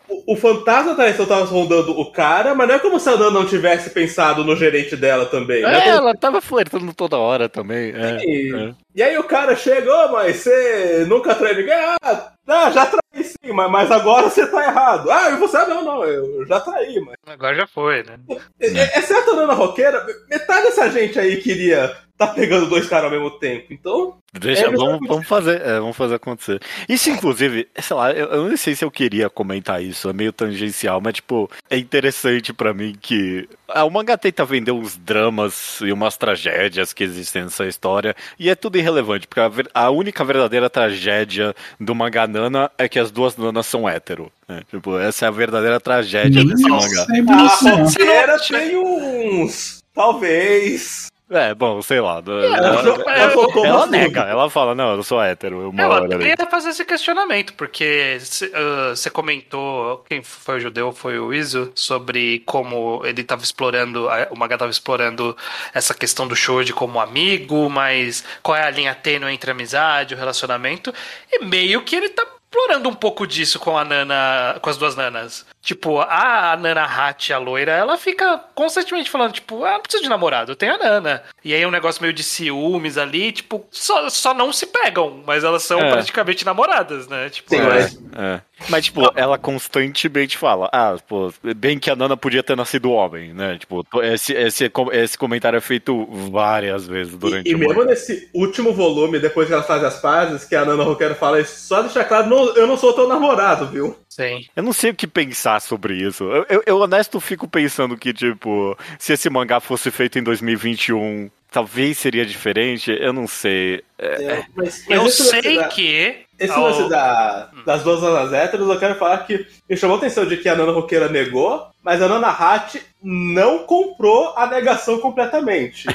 O, o fantasma da traição tava rondando o cara, mas não é como se a Nana não tivesse pensado no gerente dela também. né? É, ela tava flertando toda hora também. É, E, é. e aí o cara chega, ô, mas você nunca traiu ninguém? Ah, ah, já traí sim, mas, mas agora você tá errado. Ah, e você? Ah, não, não, eu já traí, mas... Agora já foi, né? É- Exceto a Nana Roqueira, metade dessa gente aí queria tá pegando dois caras ao mesmo tempo. Então, Deixa, É, vamos, vamos fazer, é, vamos fazer acontecer. Isso, inclusive, sei lá, eu, eu não sei se eu queria comentar isso, é meio tangencial, mas, tipo, é interessante pra mim que ah, o mangá tenta vender uns dramas e umas tragédias que existem nessa história, e é tudo irrelevante, porque a, ver- a única verdadeira tragédia do mangá Nana é que as duas nanas são hétero. né? Tipo, essa é a verdadeira tragédia desse mangá. a. Roqueira tem uns. Talvez. É, bom, sei lá. ela- ela, ela soltou ela umas nega, ela fala, não, eu sou hétero, uma Ela ali. tenta fazer esse questionamento, porque ah, você comentou, quem foi o judeu foi o Iso, sobre como ele estava explorando, o Maga estava explorando essa questão do Shoji como amigo, mas qual é a linha tênue entre amizade, o relacionamento, e meio que ele tá explorando um pouco disso com a Nana, com as duas Nanas. Tipo, a Nana Hat, a loira, ela fica constantemente falando, tipo, ah, não preciso de namorado, eu tenho a Nana. E aí é um negócio meio de ciúmes ali, tipo, só, só não se pegam, mas elas são É. praticamente namoradas, né? Tipo, Sim, é, mas- É. Mas, tipo, ela constantemente fala, ah, pô, bem que a Nana podia ter nascido homem, né? Tipo, esse, esse, esse comentário é feito várias vezes durante E, e o mesmo mangá. nesse último volume, depois que elas fazem as pazes, que a Nana Roqueiro fala isso, só deixar claro, não- eu não sou teu namorado, viu? Sim. Eu não sei o que pensar sobre isso. Eu, eu, eu, honesto, fico pensando que, tipo, se esse mangá fosse feito em 2021, talvez seria diferente. Eu não sei. É, mas, mas Eu sei da- que. Esse lance da, das duas nanas héteros, eu quero falar que me chamou a atenção de que a Nana Roqueira negou, mas a Nana Hat não comprou a negação completamente.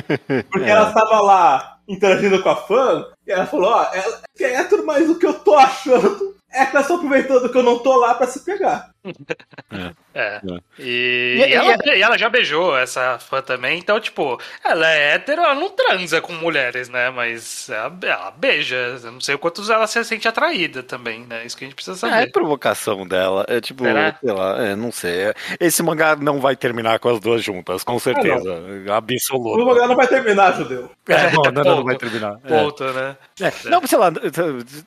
<laughs> Porque É. ela estava lá interagindo com a fã, e ela falou, ó, ela é hétero, mas o que eu tô achando é que elas estão aproveitando que eu não tô lá pra se pegar. <laughs> É. É. E, E- e ela, e- ela já beijou essa fã também, então, tipo, ela é hétero, ela não transa com mulheres, né? Mas ela, ela beija. Eu não sei o quanto ela se sente atraída também, né? Isso que a gente precisa É, saber. provocação dela. É tipo, Será? sei lá, é, não sei. Esse mangá não vai terminar com as duas juntas, com certeza. O Absoluto. mangá não vai terminar, judeu. É, não, não, não, Ponto. vai terminar. É. Ponto, né? É, Não, sei lá,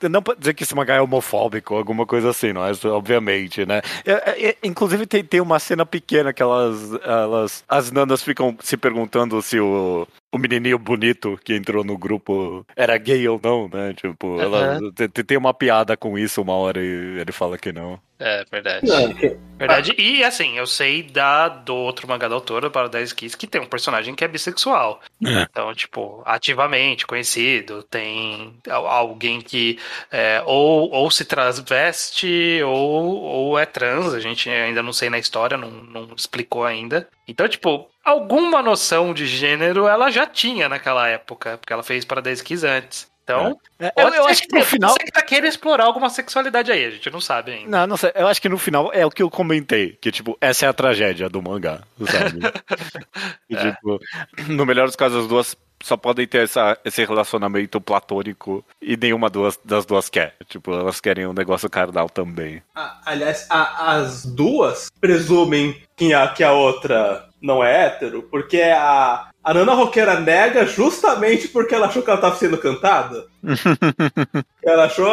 não pode dizer que esse mangá é homofóbico, alguma coisa assim, não é? Obviamente, né? É, é, inclusive tem, tem uma cena pequena que elas, elas. As nanas ficam se perguntando se o, o menininho bonito que entrou no grupo era gay ou não, né? Tipo, ela, tem, uma piada com isso uma hora e ele fala que não. É, verdade. Não, Verdade. E assim, eu sei da, do outro mangá da autora, para 10 Kiss, que tem um personagem que é bissexual. É. Então, tipo, ativamente conhecido, tem al- alguém que é, ou, ou se transveste ou, ou é trans, a gente ainda não sei na história, não, não explicou ainda. Então, tipo, alguma noção de gênero ela já tinha naquela época, porque ela fez para 10 Kiss antes. Então, É, eu, pode eu ser acho que no final. Você que tá querendo explorar alguma sexualidade aí, a gente não sabe ainda. Não, não sei. Eu acho que no final é o que eu comentei. Que, tipo, essa é a tragédia do mangá, sabe? <laughs> E, É. tipo, no melhor dos casos, as duas só podem ter essa, esse relacionamento platônico e nenhuma duas, das duas quer. Tipo, elas querem um negócio carnal também. A- aliás, a- as duas presumem que a, que a outra não é hétero, porque a, a Nana Roqueira nega justamente porque ela achou que ela estava sendo cantada. <laughs> ela achou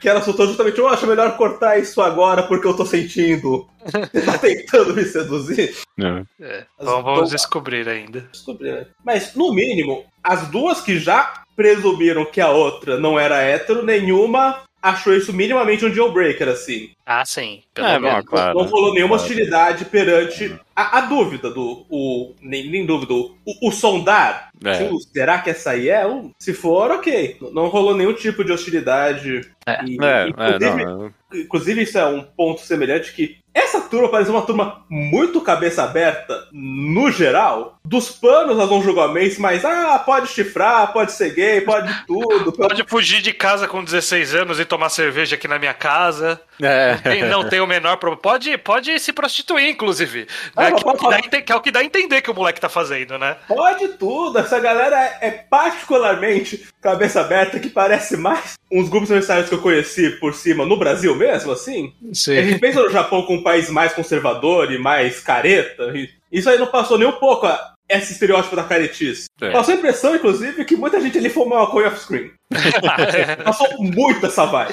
que ela soltou justamente, eu acho melhor cortar isso agora porque eu tô sentindo. Você <laughs> tá tentando me seduzir? É. É, As vamos, descobrir ainda. Descobri, né? Mas, no mínimo, as duas que já presumiram que a outra não era hétero, nenhuma achou isso minimamente um deal breaker, assim. Ah, sim. Pelo É, menos. bom, claro. não rolou nenhuma Claro. hostilidade perante a, a dúvida do. O, nem, nem dúvida, o, o sondar. É. Sim, será que essa aí é? Um, se for, ok. Não rolou nenhum tipo de hostilidade. É. E, É, é, inclusive, não. inclusive, isso é um ponto semelhante que essa turma parece uma turma muito cabeça aberta, no geral. Dos panos nós vamos julgar mês, mas ah, pode chifrar, pode ser gay, pode <laughs> tudo. Pode fugir de casa com 16 anos e tomar cerveja aqui na minha casa. É. Tem- não tem o menor problema. Pode, pode se prostituir, inclusive. Ah, que, é o pode que dá que é o que dá a entender que o moleque tá fazendo, né? Pode tudo, essa galera é, é particularmente cabeça aberta, que parece mais uns grupos universitários que eu conheci por cima no Brasil mesmo, assim. A gente pensa no Japão como um país mais conservador e mais careta. e isso aí não passou nem um pouco a- esse estereótipo da caretice. É. Passou a impressão, inclusive, que muita gente ali fumou maconha off-screen. Passou muito essa vibe.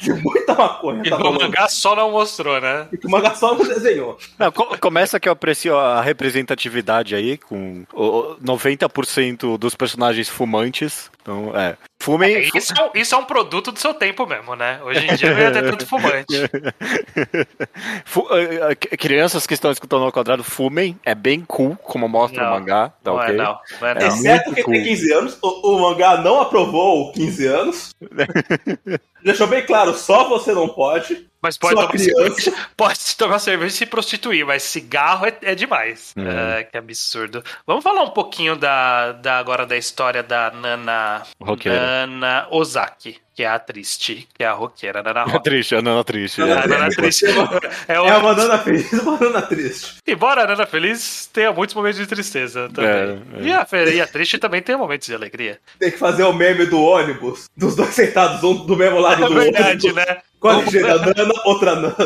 De muita maconha. E Tá o mangá só não mostrou, né? E que o mangá só não desenhou. Não, co- começa que eu aprecio a representatividade aí, com o- 90% dos personagens fumantes. Então, é. Fumem. fu- Isso, é- isso é um produto do seu tempo mesmo, né? Hoje em dia não ia ter tanto fumante. <laughs> fu- eh, eh, crianças que estão escutando ao quadrado, fumem. É bem cool, como mostra Não, o mangá. Tá Não ok? é não. Não é É não. Exceto quem tem cool. 15 anos, o, o mangá não aprovou o 15 anos. <laughs> Deixou bem claro, só você não pode. Mas pode tomar, cerveja, <laughs> pode tomar cerveja e se prostituir, mas cigarro é, é demais. Uhum. Ah, que absurdo. Vamos falar um pouquinho da, da agora da história da Nana, Roqueira. Nana Ozaki, que é a triste, que é a roqueira, Nana <laughs> É triste, a Nana triste. Nana A Nana triste é, É o- uma Nana feliz <laughs> uma Nana triste. Embora a Nana feliz tenha muitos momentos de tristeza também. É, é. E, a, e a triste também tem momentos de alegria. Tem que fazer o meme do ônibus, dos dois sentados, um do mesmo lado É do verdade, ônibus. né? Com a legenda Nana, outra Nana.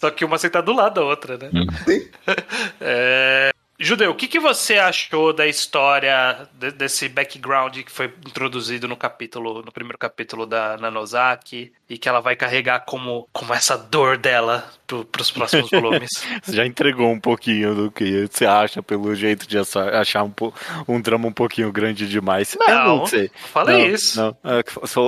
Só que uma sentada do lado da outra, né? Sim. <laughs> É, Judeu, o que, que você achou da história de- desse background que foi introduzido no capítulo, no primeiro capítulo da Nanozaki e que ela vai carregar como, como essa dor dela pro, pros próximos <laughs> volumes? Você já entregou um pouquinho do que você acha pelo jeito de achar um, um drama um pouquinho grande demais. eu Não, não sei. falei Não, isso. Não, É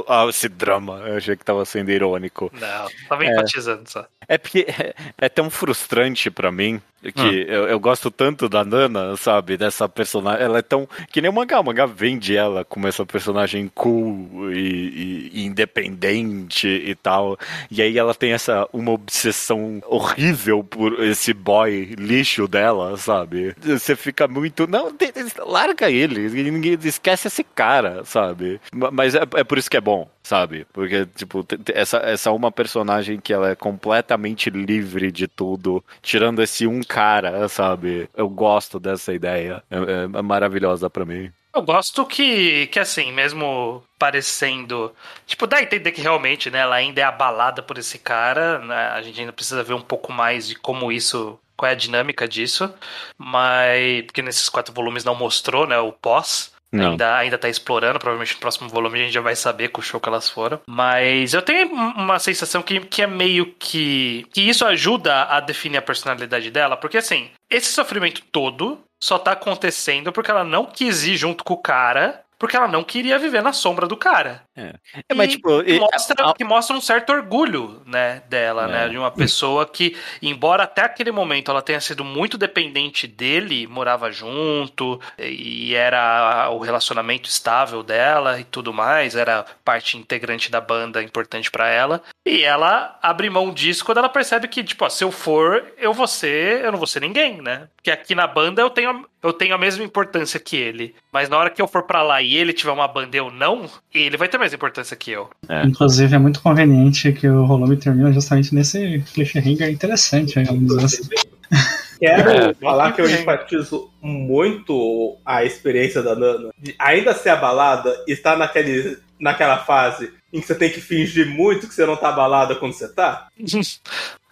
ah, esse drama. Eu achei que tava sendo irônico. Não, tava enfatizando só. É porque é, é tão frustrante pra mim que Hum. eu, eu gosto tanto da Nana, sabe? Dessa personagem. Ela é tão. Que nem o mangá. O mangá vende ela como essa personagem cool e, e independente e tal. E aí ela tem essa. Uma obsessão horrível por esse boy lixo dela, sabe? Você fica muito. Não, larga ele. Ninguém esquece esse cara, sabe? Ma- Mas é, é por isso que é bom, sabe? Porque, tipo, essa, essa uma personagem que ela é completamente livre de tudo, tirando esse um cara, sabe? Eu gosto dessa ideia. É, é- é maravilhosa pra mim. Eu gosto que, que assim, mesmo parecendo. Tipo, dá a entender que realmente, né, ela ainda é abalada por esse cara, né? A gente ainda precisa ver um pouco mais de como isso. Qual é a dinâmica disso. Mas. Porque nesses quatro volumes não mostrou, né? O pós. Não. Ainda, ainda tá explorando, provavelmente no próximo volume a gente já vai saber com o show que elas foram. Mas eu tenho um- uma sensação que, que é meio que. que isso ajuda a definir a personalidade dela, porque assim, esse sofrimento todo só tá acontecendo porque ela não quis ir junto com o cara, porque ela não queria viver na sombra do cara. É, mas, E tipo, que, mostra, que mostra um certo orgulho, né, dela, É. né, de uma pessoa que, embora até aquele momento ela tenha sido muito dependente dele, morava junto e era o relacionamento estável dela e tudo mais, era parte integrante da banda importante pra ela. E ela abre mão disso quando ela percebe que, tipo, ó, se eu for, eu vou ser, eu não vou ser ninguém, né? Porque aqui na banda eu tenho, eu tenho a mesma importância que ele. Mas na hora que eu for pra lá e ele tiver uma banda eu não, ele vai ter mais importância que eu. Inclusive, é muito conveniente que o volume termina justamente nesse cliffhanger interessante, aí, assim. <laughs> Quero É, falar que eu enfatizo muito a experiência da Nana. De ainda ser abalada e estar naquele, naquela fase em que você tem que fingir muito que você não tá abalada quando você tá.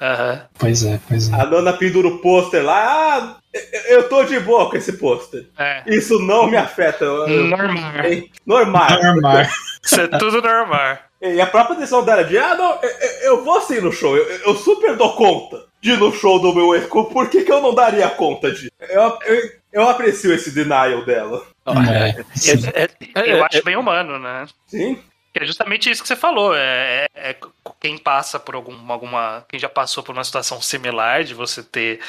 Aham. Pois é, pois é. A Nana pendura o pôster lá. Ah, eu- tô de boa com esse pôster. É. Isso não me afeta. Eu- eu- Normal. Normal. Normal. Isso é tudo normal. E a própria decisão dela de, ah, não, eu, eu- vou sim no show, eu, eu super dou conta de ir no show do meu ex, por que, que eu não daria conta de? Eu, eu, eu aprecio esse denial dela. É. É- é- Eu é- acho bem humano, né? Sim? Que é justamente isso que você falou. É, é- é quem passa por algum, alguma. Quem já passou por uma situação similar de você ter.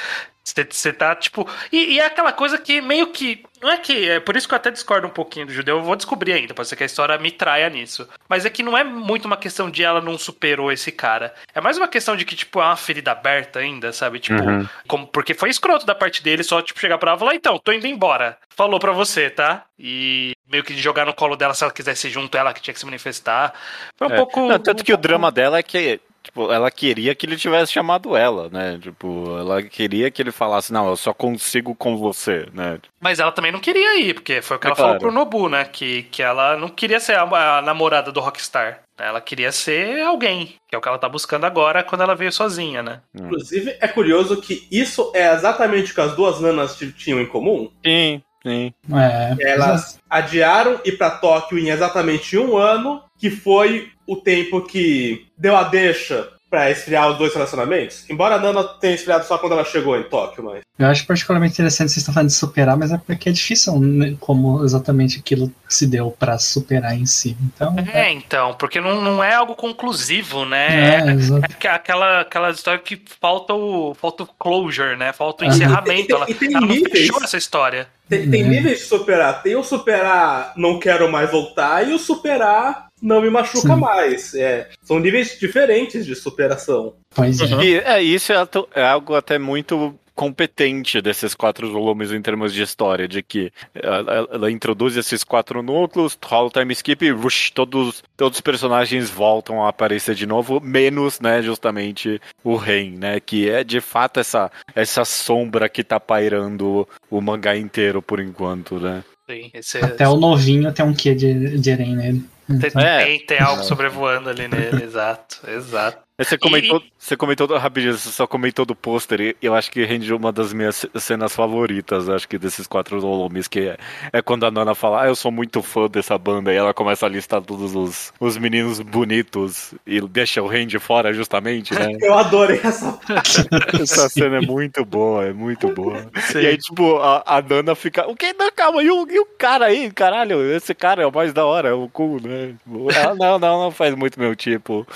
Você, tá, tipo. E, e é aquela coisa que meio que. Não é que. É por isso que eu até discordo um pouquinho do judeu. Eu vou descobrir ainda. Pode ser que a história me traia nisso. Mas é que não é muito uma questão de ela não superou esse cara. É mais uma questão de que, tipo, é uma ferida aberta ainda, sabe? Tipo, Uhum. como, porque foi escroto da parte dele só, tipo, chegar pra ela e falar, então, tô indo embora. Falou pra você, tá? E meio que jogar no colo dela se ela quisesse junto, ela que tinha que se manifestar. Foi um É. pouco. Não, tanto um que o drama dela é que, tipo, ela queria que ele tivesse chamado ela, né? Tipo, ela queria que ele falasse, não, eu só consigo com você, né? Mas ela também não queria ir, porque foi o que É ela falou claro. pro Nobu, né? Que, que ela não queria ser a, a namorada do Rockstar. Ela queria ser alguém, que é o que ela tá buscando agora quando ela veio sozinha, né? Inclusive, é curioso que isso é exatamente o que as duas nanas tinham em comum. Sim, sim. É, Elas adiaram ir pra Tóquio em exatamente um ano, que foi o tempo que deu a deixa pra esfriar os dois relacionamentos. Embora a Nana tenha esfriado só quando ela chegou em Tóquio, mas. Eu acho particularmente interessante vocês estão falando de superar, mas é porque é difícil né, como exatamente aquilo se deu pra superar em si. Então, É, então, porque não, não é algo conclusivo, né? é, exato. É aquela, aquela história que falta o, falta o closure, né? Falta o Ah. encerramento. Ela, E tem- e tem ela não níveis. fechou essa história. Tem, tem Uhum. níveis de superar. Tem o superar não quero mais voltar e o superar não me machuca Sim. mais. É, são níveis diferentes de superação. Pois é. E é, isso é, é algo até muito competente desses quatro volumes em termos de história, de que ela, ela introduz esses quatro núcleos, rola o time skip e rush, todos, todos os personagens voltam a aparecer de novo, menos, né, justamente o Ren, né, que é de fato essa, essa sombra que tá pairando o mangá inteiro por enquanto, né. Sim, esse, Até o novinho tem um quê de, de Eren nele. Tem, É. tem, tem algo sobrevoando ali nele, <laughs> exato, exato. Você comentou, você comentou rapidinho, você só comentou do pôster e eu acho que rende uma das minhas cenas favoritas, acho que desses quatro volumes, que é, é quando a Nana fala, ah, eu sou muito fã dessa banda, e ela começa a listar todos os, os meninos bonitos e deixa o Randy fora justamente, né? <laughs> Eu adorei essa <laughs> Essa cena é muito boa, é muito boa. Sim. E aí, tipo, a, a Nana fica, o que? Não, calma, e o, e o cara aí, caralho, esse cara é o mais da hora, é o cool, né? Tipo, ela, não, não, não faz muito meu tipo.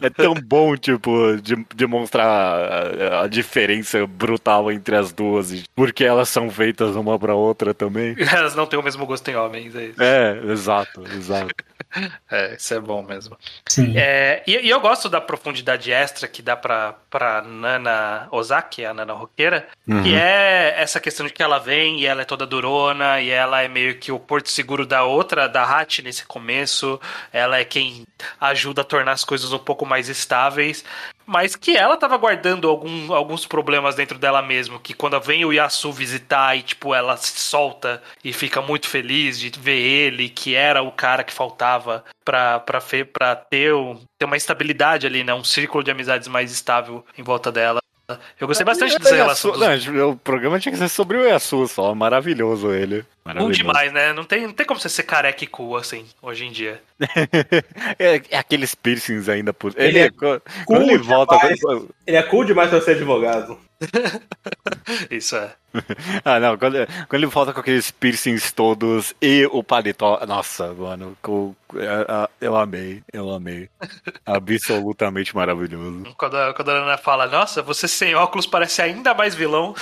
É tão bom, tipo, de demonstrar a, a diferença brutal entre as duas, e porque elas são feitas uma pra outra também. <laughs> Elas não têm o mesmo gosto em homens, é isso. É, exato, exato. <laughs> É, isso é bom mesmo. Sim. É, e, e eu gosto da profundidade extra que dá pra, pra Nana Ozaki, a Nana roqueira, que é essa questão de que ela vem e ela é toda durona e ela é meio que o porto seguro da outra, da Hat nesse começo. Ela é quem ajuda a tornar as coisas um pouco mais estáveis. Mas que ela tava guardando algum- alguns problemas dentro dela mesmo. Que quando vem o Yasu visitar e, tipo, ela se solta e fica muito feliz de ver ele, que era o cara que faltava pra, pra, pra ter, ter uma estabilidade ali, né? Um círculo de amizades mais estável em volta dela. Eu gostei bastante dessa relação. dos- Não, o programa tinha que ser sobre o Yasu só, maravilhoso ele. Um Maravilhoso. demais, né? Não tem, não tem como você ser careca e cool assim, hoje em dia. <laughs> é, é aqueles piercings ainda por. Ele Ele, é quando, quando ele cool volta. demais. quando- Ele é cool demais pra ser advogado. <laughs> Isso é. <laughs> Ah, não, quando, quando ele volta com aqueles piercings todos e o paletó. Nossa, mano, com- é, é, eu amei, eu amei. Absolutamente maravilhoso. Quando quando a Ana fala, nossa, você sem óculos parece ainda mais vilão.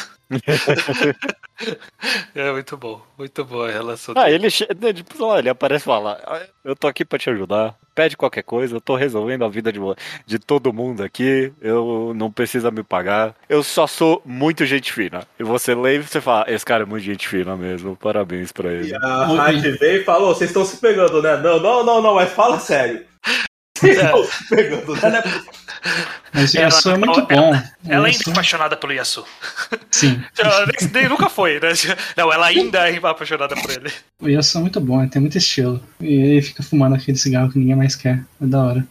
É muito bom, muito boa a relação. Ah, dele. ele, né, tipo, lá, ele aparece e fala: "Ah, Eu tô aqui pra te ajudar. Pede qualquer coisa, eu tô resolvendo a vida de, de todo mundo aqui. Eu não precisa me pagar. Eu só sou muito gente fina. E você lê e você fala: Esse cara é muito gente fina mesmo. Parabéns pra ele. E a Rádio veio e falou: vocês estão se pegando, né? Não, não, não, não, mas fala sério. Vocês estão se pegando, né? Mas o Ela- Yasu é muito ela- bom. Ela ainda Yasu- é apaixonada pelo Yasu. Sim. <laughs> Ela nem, nem nunca foi, né? Não, ela ainda é apaixonada por ele. O Yasu é muito bom, ele tem muito estilo. E ele fica fumando aquele cigarro que ninguém mais quer. É da hora.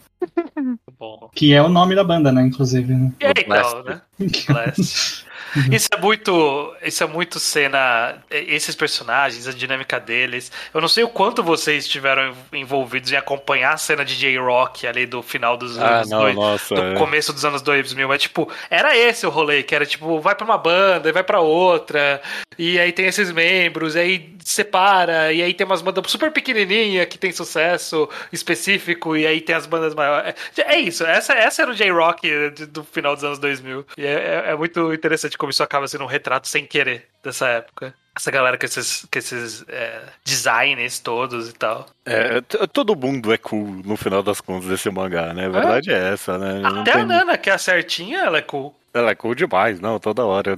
Bom. Que é o nome da banda, né? Inclusive, né? E aí, Blast. então, né? Blast. <laughs> Isso é muito. Isso é muito cena. Esses personagens, a dinâmica deles. Eu não sei o quanto vocês estiveram envolvidos em acompanhar a cena de J-Rock ali do final dos Ah, anos não, dois- nossa. do é. começo dos anos 2000. É tipo, era esse o rolê, que era tipo, vai pra uma banda, e vai pra outra, e aí tem esses membros, e aí separa, e aí tem umas bandas super pequenininha que tem sucesso específico, e aí tem as bandas maiores. É, é isso, essa, essa era o J-Rock do final dos anos 2000. E é, é- é muito interessante como isso acaba sendo um retrato sem querer dessa época. Essa galera com esses, com esses é, designs todos e tal. É, todo mundo é cool no final das contas desse mangá, né? A verdade é, essa, né? Não Até tem- a Nana, que é a certinha, ela é cool. Ela é cool demais, não, toda hora.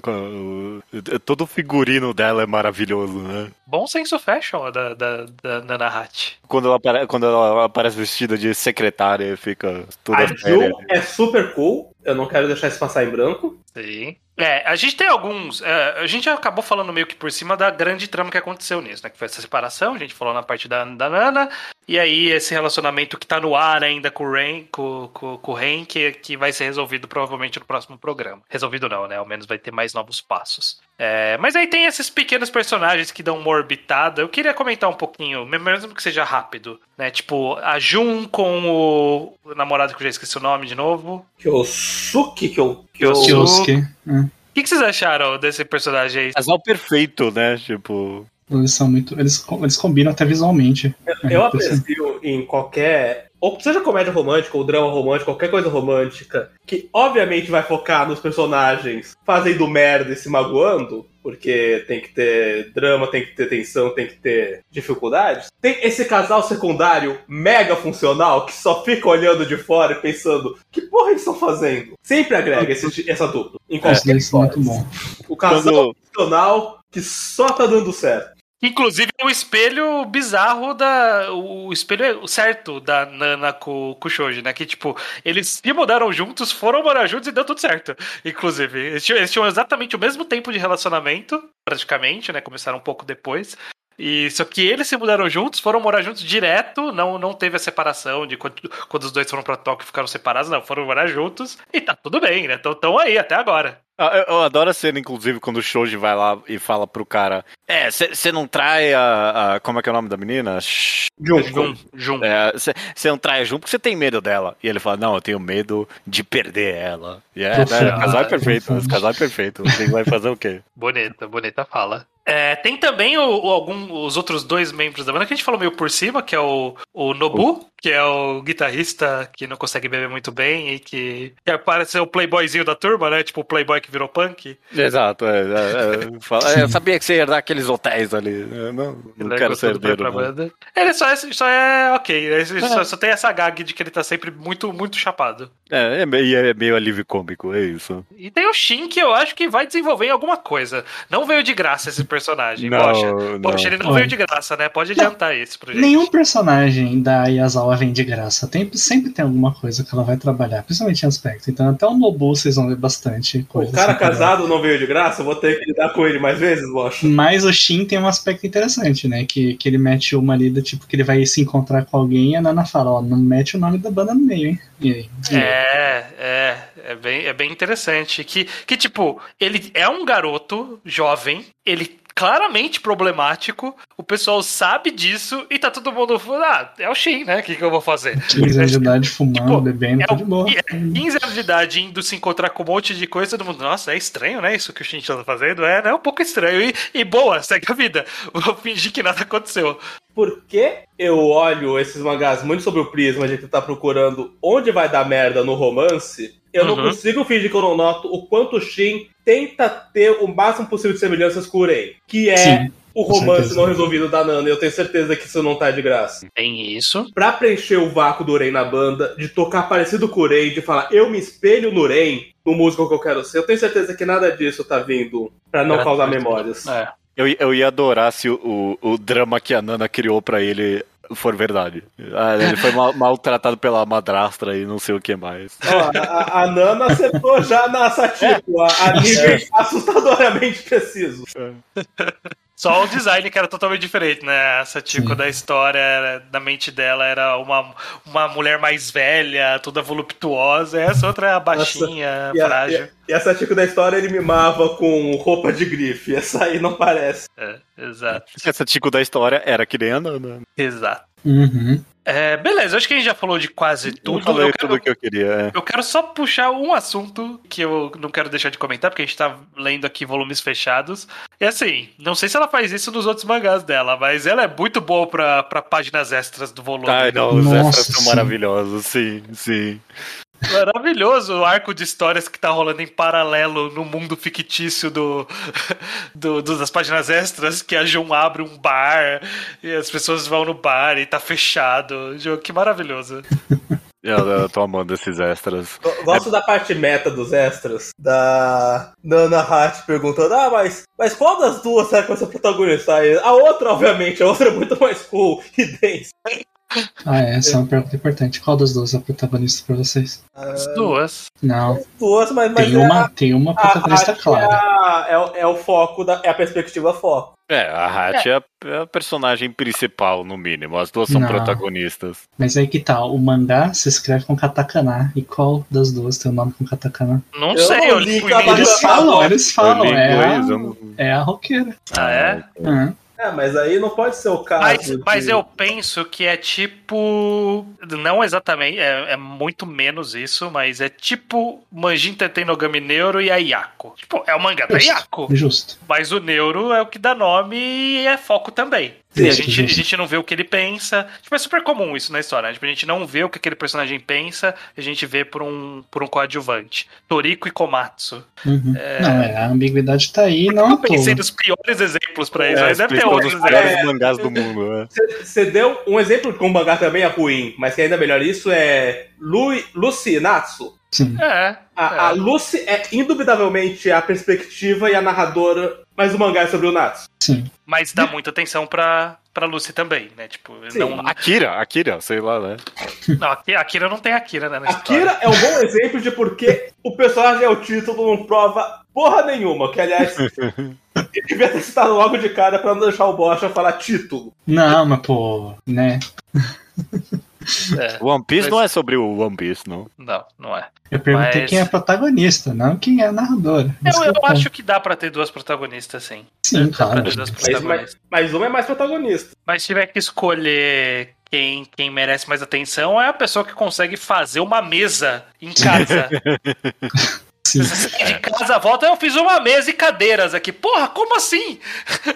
Todo o figurino dela é maravilhoso, né? Bom senso fashion da, da, da Nana Hatch. Quando ela, apare- quando ela aparece vestida de secretária, fica toda A séria. Jill é super cool. Eu não quero deixar isso passar em branco. Sim. É, a gente tem alguns. é, a gente acabou falando meio que por cima da grande trama que aconteceu nisso, né? Que foi essa separação, a gente falou na parte da, da Nana. E aí esse relacionamento que tá no ar ainda com o Ren, com, com, com o Ren, que, que vai ser resolvido provavelmente no próximo programa. Resolvido não, né? Ao menos vai ter mais novos passos. É, mas aí tem esses pequenos personagens que dão uma orbitada. Eu queria comentar um pouquinho, mesmo que seja rápido, né? Tipo, a Jun com o, o namorado que eu já esqueci o nome de novo. Kyosuke, que eu. Que eu... Kyosuke. Kyosuke. É. O que, que vocês acharam desse personagem aí? Casal perfeito, né? Tipo. Eles são muito. Eles, eles combinam até visualmente. Eu É, aprecio em qualquer. Ou seja comédia romântica, ou drama romântico, qualquer coisa romântica, que obviamente vai focar nos personagens fazendo merda e se magoando, porque tem que ter drama, tem que ter tensão, tem que ter dificuldades. Tem esse casal secundário mega funcional que só fica olhando de fora e pensando: que porra eles estão fazendo? Sempre agrega esse- essa dupla. Em qualquer dois são muito história. bom. O casal Quando- funcional que só tá dando certo. Inclusive o espelho bizarro da. O espelho certo da Nana com, com o Shoji, né? Que, tipo, eles se mudaram juntos, foram morar juntos e deu tudo certo. Inclusive. Eles tinham, eles tinham exatamente o mesmo tempo de relacionamento, praticamente, né? Começaram um pouco depois. E só que eles se mudaram juntos, foram morar juntos direto, não, não teve a separação de quando, quando os dois foram pra Tóquio e ficaram separados, não, foram morar juntos e tá tudo bem, né? Tão, tão aí até agora. Ah, Eu, eu adoro a cena, inclusive, quando o Shoji vai lá e fala pro cara: É, você não trai a, a- Como é que é o nome da menina? Shh. Jun, Jun. É, Você não trai a Jun porque você tem medo dela. E ele fala: Não, eu tenho medo de perder ela. E é, né, o casal é perfeito. Profundo. Esse casal é perfeito. Você vai fazer o quê? Bonita, bonita fala. É, tem também o, o- algum, os outros dois membros da banda que a gente falou meio por cima, que é o, o Nobu, que é o guitarrista que não consegue beber muito bem e que, que parece ser o playboyzinho da turma, né? Tipo o playboy que virou punk. Exato. É, é, é, é, eu sabia que você ia dar aqueles hotéis ali. Eu não, não Ele é quero ser herdeiro. não. Ele só é, só é ok, ele Só, só tem essa gag de que ele tá sempre muito, muito chapado. É, é meio, é meio alívio cômico, é isso. E tem o Shin, que eu acho que vai desenvolver em alguma coisa. Não veio de graça esse personagem, Não, poxa. não. Poxa, ele não veio de graça, né? Pode adiantar isso pro gente. Nenhum personagem da Yazawa vem de graça. Tem, sempre tem alguma coisa que ela vai trabalhar, principalmente em aspecto. Então, até o Nobu vocês vão ver bastante O coisa. Cara casado não veio de graça, eu vou ter que lidar com ele mais vezes, Bosch. Mas o Shin tem um aspecto interessante, né? Que, que ele mete uma ali do tipo que ele vai se encontrar com alguém e a Nana fala, ó, não mete o nome da banda no meio, hein? E aí? E aí? É, é, é bem, é bem interessante. Que, que, tipo, ele é um garoto jovem, ele claramente problemático, o pessoal sabe disso e tá todo mundo falando, ah, é o Shin, né? O que, que eu vou fazer? 15 anos de idade fumando, Tipo, bebendo, É tá de boa. o, é 15 anos de idade indo se encontrar com um monte de coisa, todo mundo, nossa, é estranho, né? Isso que o Shin tá fazendo. É, né? Um pouco estranho. E, e boa, segue a vida. <laughs> Vou fingir que nada aconteceu. Por que eu olho esses mangás muito sob o prisma de tentar procurando onde vai dar merda no romance? Eu não Uhum. consigo fingir que eu não noto o quanto o Shin tenta ter o máximo possível de semelhanças com o Urei. Que é Sim, o romance certeza. não resolvido da Nana. E eu tenho certeza que isso não tá de graça. Tem isso. Pra preencher o vácuo do Urei na banda, de tocar parecido com o Urei, de falar eu me espelho no Urei, no músico que eu quero ser, eu tenho certeza que nada disso tá vindo pra não causar memórias. É. Eu, eu ia adorar se o, o, o drama que a Nana criou pra ele for verdade. Ah, ele foi mal- maltratado pela madrastra e não sei o que mais. Ó, a, a Nana acertou já na Satiko, a, a níveis assustadoramente precisos. Só o design que era totalmente diferente, né? Essa Tico Sim. da história, da mente dela, era uma, uma mulher mais velha, toda voluptuosa. Essa outra é a baixinha, E, a, frágil. e, e a Satiko da história ele mimava com roupa de grife. Essa aí não parece. É, exato. Essa Tico da história era que nem a Nana. Exato. Uhum. É, beleza, acho que a gente já falou de quase Eu tudo. falei Eu quero, tudo que eu queria. é. eu quero só puxar um assunto que eu não quero deixar de comentar, porque a gente tá lendo aqui volumes fechados. E assim, não sei se ela faz isso nos outros mangás dela, mas ela é muito boa pra, pra páginas extras do volume. Ai, não, os Nossa, extras são sim. maravilhosos, sim, sim. Maravilhoso o arco de histórias que tá rolando em paralelo no mundo fictício do, do- do- das páginas extras, que a Jun abre um bar e as pessoas vão no bar e tá fechado. Jogo, Que maravilhoso. Eu, eu tô amando esses extras. Gosto da parte meta dos extras. Da Nana Hatch perguntando: Ah, mas, mas qual das duas será que vai ser protagonista? A outra, obviamente, a outra é muito mais cool e dense. Ah, é, essa é uma pergunta importante. Qual das duas é a protagonista pra vocês? As duas. Não, Duas, mas, mas tem é uma, a- tem uma protagonista Hatch clara. É, a- é o- é o foco, da, é a perspectiva foco. É, a Hatch é. a, é a personagem principal, no mínimo. As duas são Não. protagonistas. Mas aí que tá, o mangá se escreve com katakana. E qual das duas tem o nome com katakana? Não Eu sei, eu li. Eles falam, eles Eu falam, li é inglês, eu a, não- é a roqueira. Ah, é? Uhum. É, mas aí não pode ser o caso. Mas, de- mas eu penso que é tipo. Não exatamente, é, é muito menos isso, mas é tipo Manjin Tenten no Gami Neuro e a Yako. Tipo, é o mangá da Justo. Yako. Justo. Mas o Neuro é o que dá nome e é foco também. Sim, a, gente, a gente não vê o que ele pensa. Tipo, é super comum isso na história. né? Tipo, a gente não vê o que aquele personagem pensa, a gente vê por um, por um coadjuvante. Toriko e Komatsu. Uhum. Não, é, a ambiguidade tá aí, não Eu pensei nos piores exemplos pra isso, É, mas deve ter explicou outros os exemplos. melhores mangás do mundo, né? Você deu um exemplo que um mangá também é ruim, mas que ainda é melhor isso é Lu, Lucy Natsu. Sim. É. A, a Lucy é indubitavelmente a perspectiva e a narradora, mas o mangá é sobre o Natsu. Sim. Mas dá muita atenção pra, pra Lucy também, né? Tipo, Sim. não, Akira, Akira, sei lá, né? não, Akira não tem Akira, né? Na história. Akira é um bom exemplo de porque o personagem é o título, não prova porra nenhuma. Que, aliás, <laughs> ele devia ter citado logo de cara pra não deixar o Bocha falar título. Não, mas pô, né? É, One Piece Mas- não é sobre o One Piece, não. não, não é. Eu perguntei Mas- quem é protagonista, não quem é a narradora. Eu, eu acho que dá pra ter duas protagonistas, sim. Sim, Dá pra claro. ter duas Mas, protagonistas. mas, mas uma é mais protagonista. Mas se tiver que escolher quem, quem merece mais atenção, é a pessoa que consegue fazer uma mesa em casa. <laughs> Sim. Você sai de casa, volta, eu fiz uma mesa e cadeiras aqui. Porra, como assim?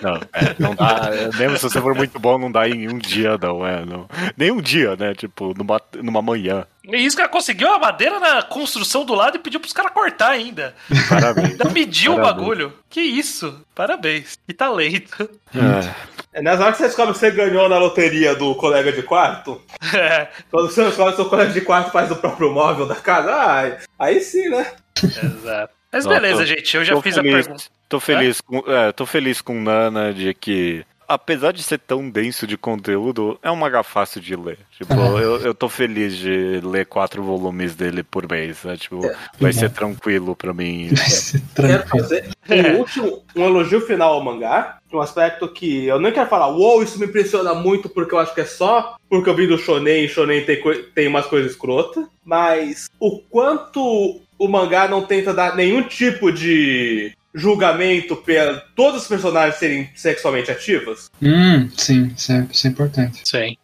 Não, é, não dá. <laughs> Mesmo se você for muito bom, não dá em um dia, não, é. Não. Nem um dia, né? Tipo, numa, numa manhã. E isso que ela conseguiu a madeira na construção do lado e pediu pros caras cortar ainda. Parabéns. Ainda mediu o Parabéns. bagulho. Que isso? Parabéns. Que talento. É. É nessa hora que você descobre que você ganhou na loteria do colega de quarto. <laughs> É, Quando você descobre que seu colega de quarto faz o próprio móvel da casa, ah, aí sim, né? Exato. Mas Não, beleza, tô- gente. Eu já fiz feliz, a pergunta. Tô feliz, com, é, tô feliz com Nana de que, apesar de ser tão denso de conteúdo, é um mangá fácil de ler. Tipo, Uhum. eu, eu tô feliz de ler quatro volumes dele por mês. Né? Tipo, vai ser tranquilo pra mim. Vai ser Quero tranquilo. fazer um último, um elogio final ao mangá. Um aspecto que eu nem quero falar, uou, isso me impressiona muito porque eu acho que é só porque eu vim do Shonen e Shonen tem, tem umas coisas escrotas. Mas o quanto o mangá não tenta dar nenhum tipo de julgamento pela todos os personagens serem sexualmente ativas. Hum, sim, isso é, isso é importante. Sim.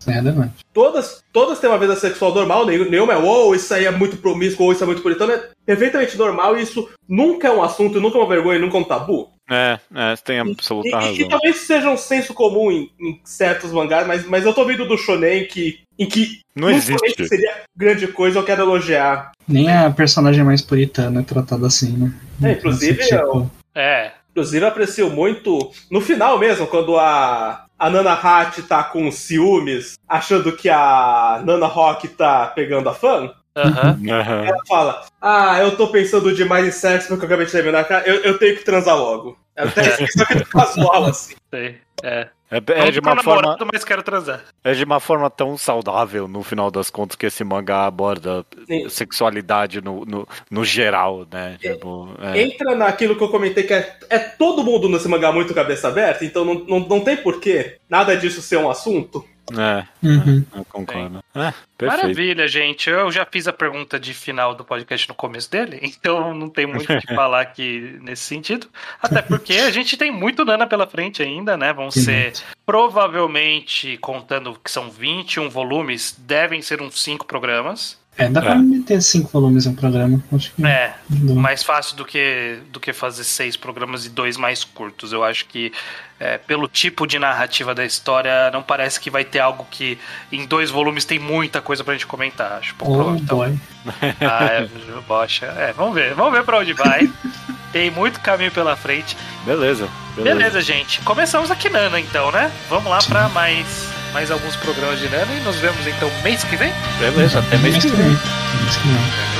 Isso é relevante. Todas, todas têm uma vida sexual normal, nenhum- nenhuma é, uou, isso aí é muito promíscuo, ou isso é muito puritano, é perfeitamente normal e isso nunca é um assunto, nunca é uma vergonha, nunca é um tabu. É, é, você tem absoluta E, e- e razão. talvez seja um senso comum em, em certos mangás, mas, mas eu tô vindo do shonen que, em que Não existe. seria grande coisa, eu quero elogiar. Nem a personagem mais puritana é tratada assim, né? É, inclusive, eu- É. Inclusive, eu aprecio muito no final mesmo, quando a, a Nana Hat tá com ciúmes, achando que a Nana Rock tá pegando a fã. Aham. Aham. Ela fala: Ah, eu tô pensando demais em sexo porque eu acabei de terminar. Cara, eu, eu tenho que transar logo. É até casual, assim. Sei. É. É, é de uma forma, mas quero transar. é de uma forma tão saudável, no final das contas, que esse mangá aborda Sim. sexualidade no, no, no geral, né? Tipo, é. Entra naquilo que eu comentei que é, é todo mundo nesse mangá muito cabeça aberta, então não, não, não tem porquê nada disso ser um assunto. É, Uhum. eu concordo. É. Maravilha, gente. Eu já fiz a pergunta de final do podcast no começo dele, <laughs> então não tem muito o que <laughs> falar aqui nesse sentido. Até porque a gente tem muito Nana pela frente ainda, né? Vão ser, provavelmente, contando que são 21 volumes, devem ser uns 5 programas. É, dá pra É. meter cinco volumes em um programa. Acho que. É, dá. mais fácil do que, do que fazer seis programas e dois mais curtos. Eu acho que, é, pelo tipo de narrativa da história, não parece que vai ter algo que em dois volumes tem muita coisa pra gente comentar. Acho pouco Oh. Então, boy. <laughs> ah, é, bocha. É, vamos ver. Vamos ver pra onde vai. <laughs> tem muito caminho pela frente. Beleza, beleza. Beleza, gente. Começamos aqui Nana, então, né? Vamos lá pra mais, mais alguns programas de Nana e nos vemos então mês que vem. Beleza, até mês Mês que que vem. vem. Mês que vem. Mês que vem.